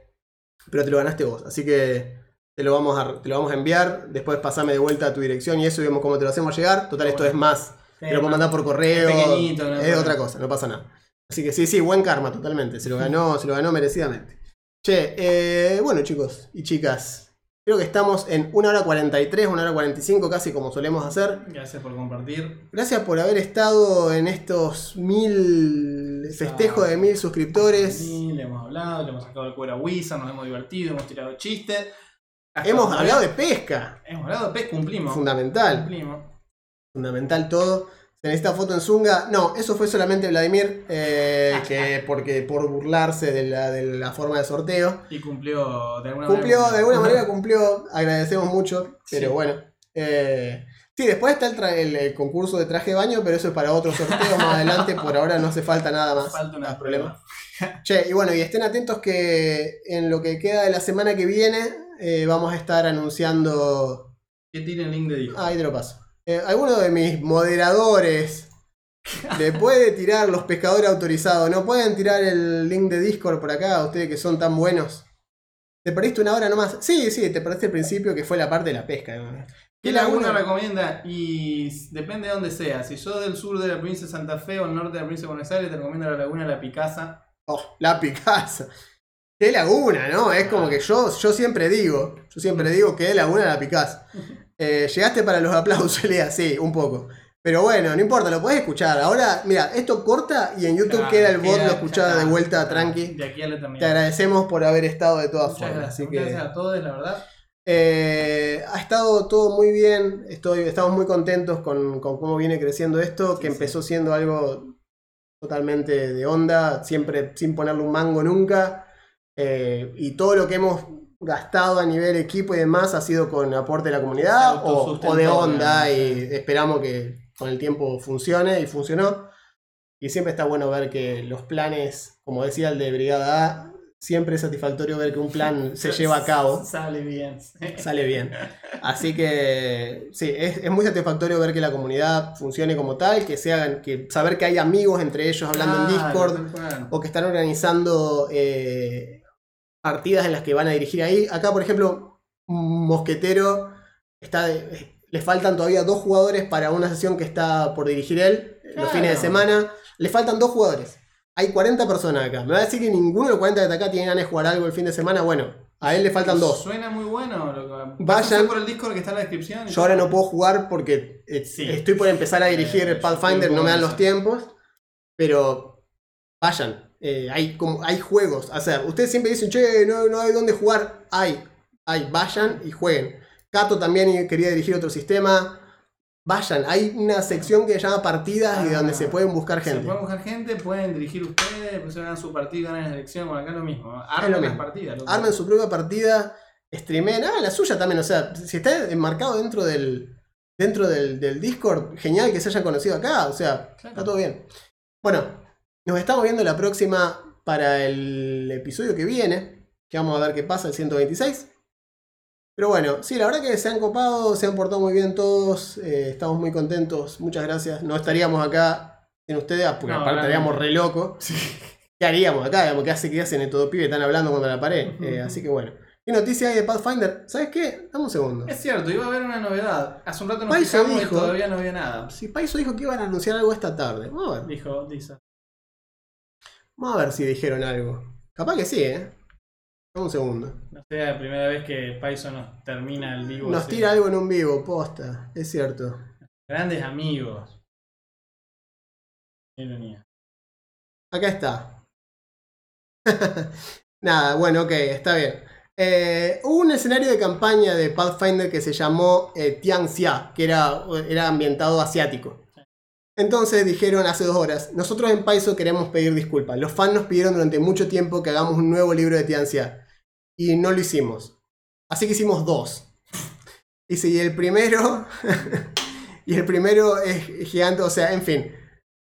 pero te lo ganaste vos, así que te lo vamos a, te lo vamos a enviar, después pasame de vuelta a tu dirección y eso vemos cómo te lo hacemos llegar. Total, esto es más, te lo puedo mandar por correo, es no es otra cosa, no pasa nada. Así que sí, sí, buen karma totalmente, se lo *laughs* ganó, se lo ganó merecidamente. Che, eh, bueno chicos y chicas, creo que estamos en 1 hora 43, 1 hora 45 casi como solemos hacer. Gracias por compartir. Gracias por haber estado en estos mil festejos de mil suscriptores. Sí, le hemos hablado, le hemos sacado el cuero a Wizard, nos hemos divertido, hemos tirado chistes. Hasta Hemos hablado de pesca. Hemos hablado de pez, cumplimos. Fundamental. Cumplimos. Fundamental todo. Se necesita foto en Zunga. No, eso fue solamente Vladimir, eh, *laughs* que porque por burlarse de la, de la forma de sorteo. Y cumplió de alguna Cumplió, manera. de alguna manera *laughs* cumplió. Agradecemos mucho, pero Sí. bueno. Eh, sí, después está el, tra- el- el concurso de traje de baño, pero eso es para otro sorteo más adelante. Por ahora no hace falta nada más. Falta No hay problema. Che, y bueno, y estén atentos que en lo que queda de la semana que viene eh, vamos a estar anunciando. Que tiene el link de Discord. Ahí te lo paso. Eh, alguno de mis moderadores le puede tirar los pescadores autorizados. ¿No pueden tirar el link de Discord por acá? Ustedes que son tan buenos. ¿Te perdiste una hora nomás? Sí, sí, te perdiste el principio que fue la parte de la pesca. ¿Qué laguna recomienda? Y depende de dónde sea. Si sos del sur de la provincia de Santa Fe o el norte de la provincia de Buenos Aires, te recomiendo la laguna La Picasa. Oh, la Picasa. Qué laguna, ¿no? Es como que yo, yo siempre digo, yo siempre digo que laguna la Picasa. *laughs* Eh, Llegaste para los aplausos, *laughs* Lea, sí, un poco. Pero bueno, no importa, lo podés escuchar. Ahora, mira, esto corta y en YouTube queda el bot, lo escuchás de vuelta tranqui. De aquí a la Te eternidad. agradecemos por haber estado de todas Muchas formas. gracias. Así Muchas que, gracias a todos, la verdad. eh, ha estado todo muy bien. Estoy, estamos muy contentos con, con cómo viene creciendo esto, que sí. empezó siendo algo totalmente de onda, siempre sin ponerle un mango nunca. Eh, y todo lo que hemos gastado a nivel equipo y demás ha sido con aporte de la comunidad o, o de onda y esperamos que con el tiempo funcione y funcionó. Y siempre está bueno ver que los planes, como decía el de Brigada A, siempre es satisfactorio ver que un plan *laughs* se lleva a cabo Sale bien. sale bien. Así que sí, es, es muy satisfactorio ver que la comunidad funcione como tal, que se hagan, que saber que hay amigos entre ellos hablando en Claro, Discord o que están organizando eh, partidas en las que van a dirigir ahí. Acá, por ejemplo, un mosquetero está de- le faltan todavía dos jugadores para una sesión que está por dirigir él los fines de semana. Le faltan dos jugadores. Hay 40 personas acá. Me va a decir que ninguno de los 40 que está acá tiene ganas de jugar algo el fin de semana. Bueno, a él le faltan dos. Suena muy bueno. Lo que... Vayan. Por el Discord que está en la descripción. y Yo ahora no puedo jugar porque eh, Sí. estoy por empezar a dirigir Eh, el Pathfinder, no me dan los tiempos. Pero vayan. Eh, hay, como, hay juegos. O sea, ustedes siempre dicen, che, no, no hay dónde jugar. Hay, hay, vayan y jueguen. Cato también quería dirigir otro sistema. Vayan, hay una sección que se llama partidas y Ah, donde se pueden buscar Se gente. pueden buscar gente, pueden dirigir ustedes, después se ganan su partido, ganan la elección, bueno, acá es lo mismo. lo Armen las mismo. partidas. loco. Armen su propia partida, streamen, hagan la suya también. O sea, si está enmarcado dentro del, dentro del, del Discord, genial que se hayan conocido acá, o sea, Claro. está todo bien. Bueno, nos estamos viendo la próxima para el episodio que viene, que vamos a ver qué pasa, el 126. Pero bueno, sí, la verdad que se han copado, se han portado muy bien todos, eh, estamos muy contentos, muchas gracias. No estaríamos acá sin ustedes, porque No, aparte estaríamos re locos. ¿Qué haríamos acá? Digamos, ¿Qué, hace, ¿Qué hacen estos dos pibes? Están hablando contra la pared. Eh, así que bueno. ¿Qué noticia hay de Pathfinder? ¿Sabes qué? Dame un segundo. Es cierto, iba a haber una novedad. Hace un rato nos Paiso fijamos y dijo- todavía no había nada. Si Paiso dijo que iban a anunciar algo esta tarde. Vamos a ver. Dijo, dice. Vamos a ver si dijeron algo. Capaz que sí, ¿eh? Un segundo. No sé, la primera vez que Paiso nos termina el vivo. Nos así. tira algo en un vivo, posta. Es cierto. Grandes amigos. Qué ironía. Acá está. *laughs* Nada, bueno, ok, está bien. Eh, hubo un escenario de campaña de Pathfinder que se llamó eh, Tianxia, que era, era ambientado asiático. Entonces dijeron hace dos horas, nosotros en Paizo queremos pedir disculpas. Los fans nos pidieron durante mucho tiempo que hagamos un nuevo libro de Tianxia y no lo hicimos. Así que hicimos dos. Y si el primero, *laughs* y el primero es gigante, o sea, en fin,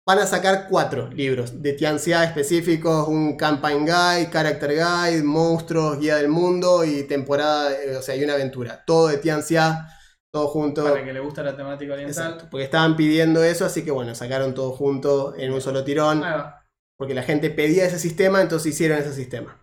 van a sacar cuatro libros de Tianxia específicos, un campaign guide, character guide, monstruos, guía del mundo y temporada, eh, o sea, y una aventura. Todo de Tianxia, todo junto. Para que le gusta la temática oriental. Exacto, porque estaban pidiendo eso, así que bueno, sacaron todo junto en un solo tirón, Ahí va. porque la gente pedía ese sistema, entonces hicieron ese sistema.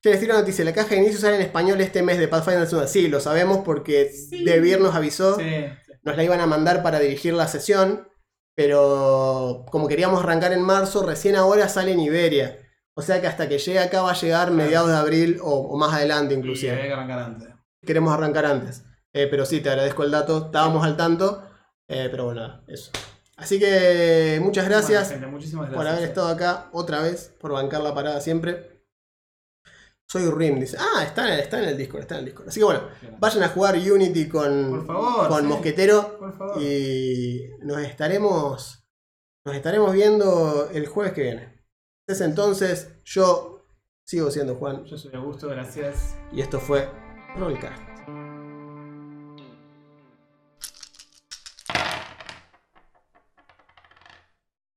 Che, les tiro noticia, la caja de inicio sale en español este mes de Pathfinder 1. Sí, lo sabemos porque Debir nos avisó, Sí, sí. nos la iban a mandar para dirigir la sesión, pero como queríamos arrancar en marzo, recién ahora sale en Iberia. O sea que hasta que llegue acá va a llegar mediados de abril o, o más adelante Y inclusive había que arrancar antes. queremos arrancar antes. Eh, pero sí, te agradezco el dato. Estábamos al tanto. eh, pero bueno, eso. Así que muchas gracias Bueno, gente, muchísimas gracias. por haber estado acá otra vez, por bancar la parada siempre. Soy Rim, dice. Ah, está en, está en el Discord, está en el Discord. Así que bueno, vayan a jugar Unity con, favor, con sí. Mosquetero. Por favor. Y nos estaremos. Nos estaremos viendo el jueves que viene. Desde entonces, yo sigo siendo Juan. Yo soy Augusto, gracias. Y esto fue Rollcast.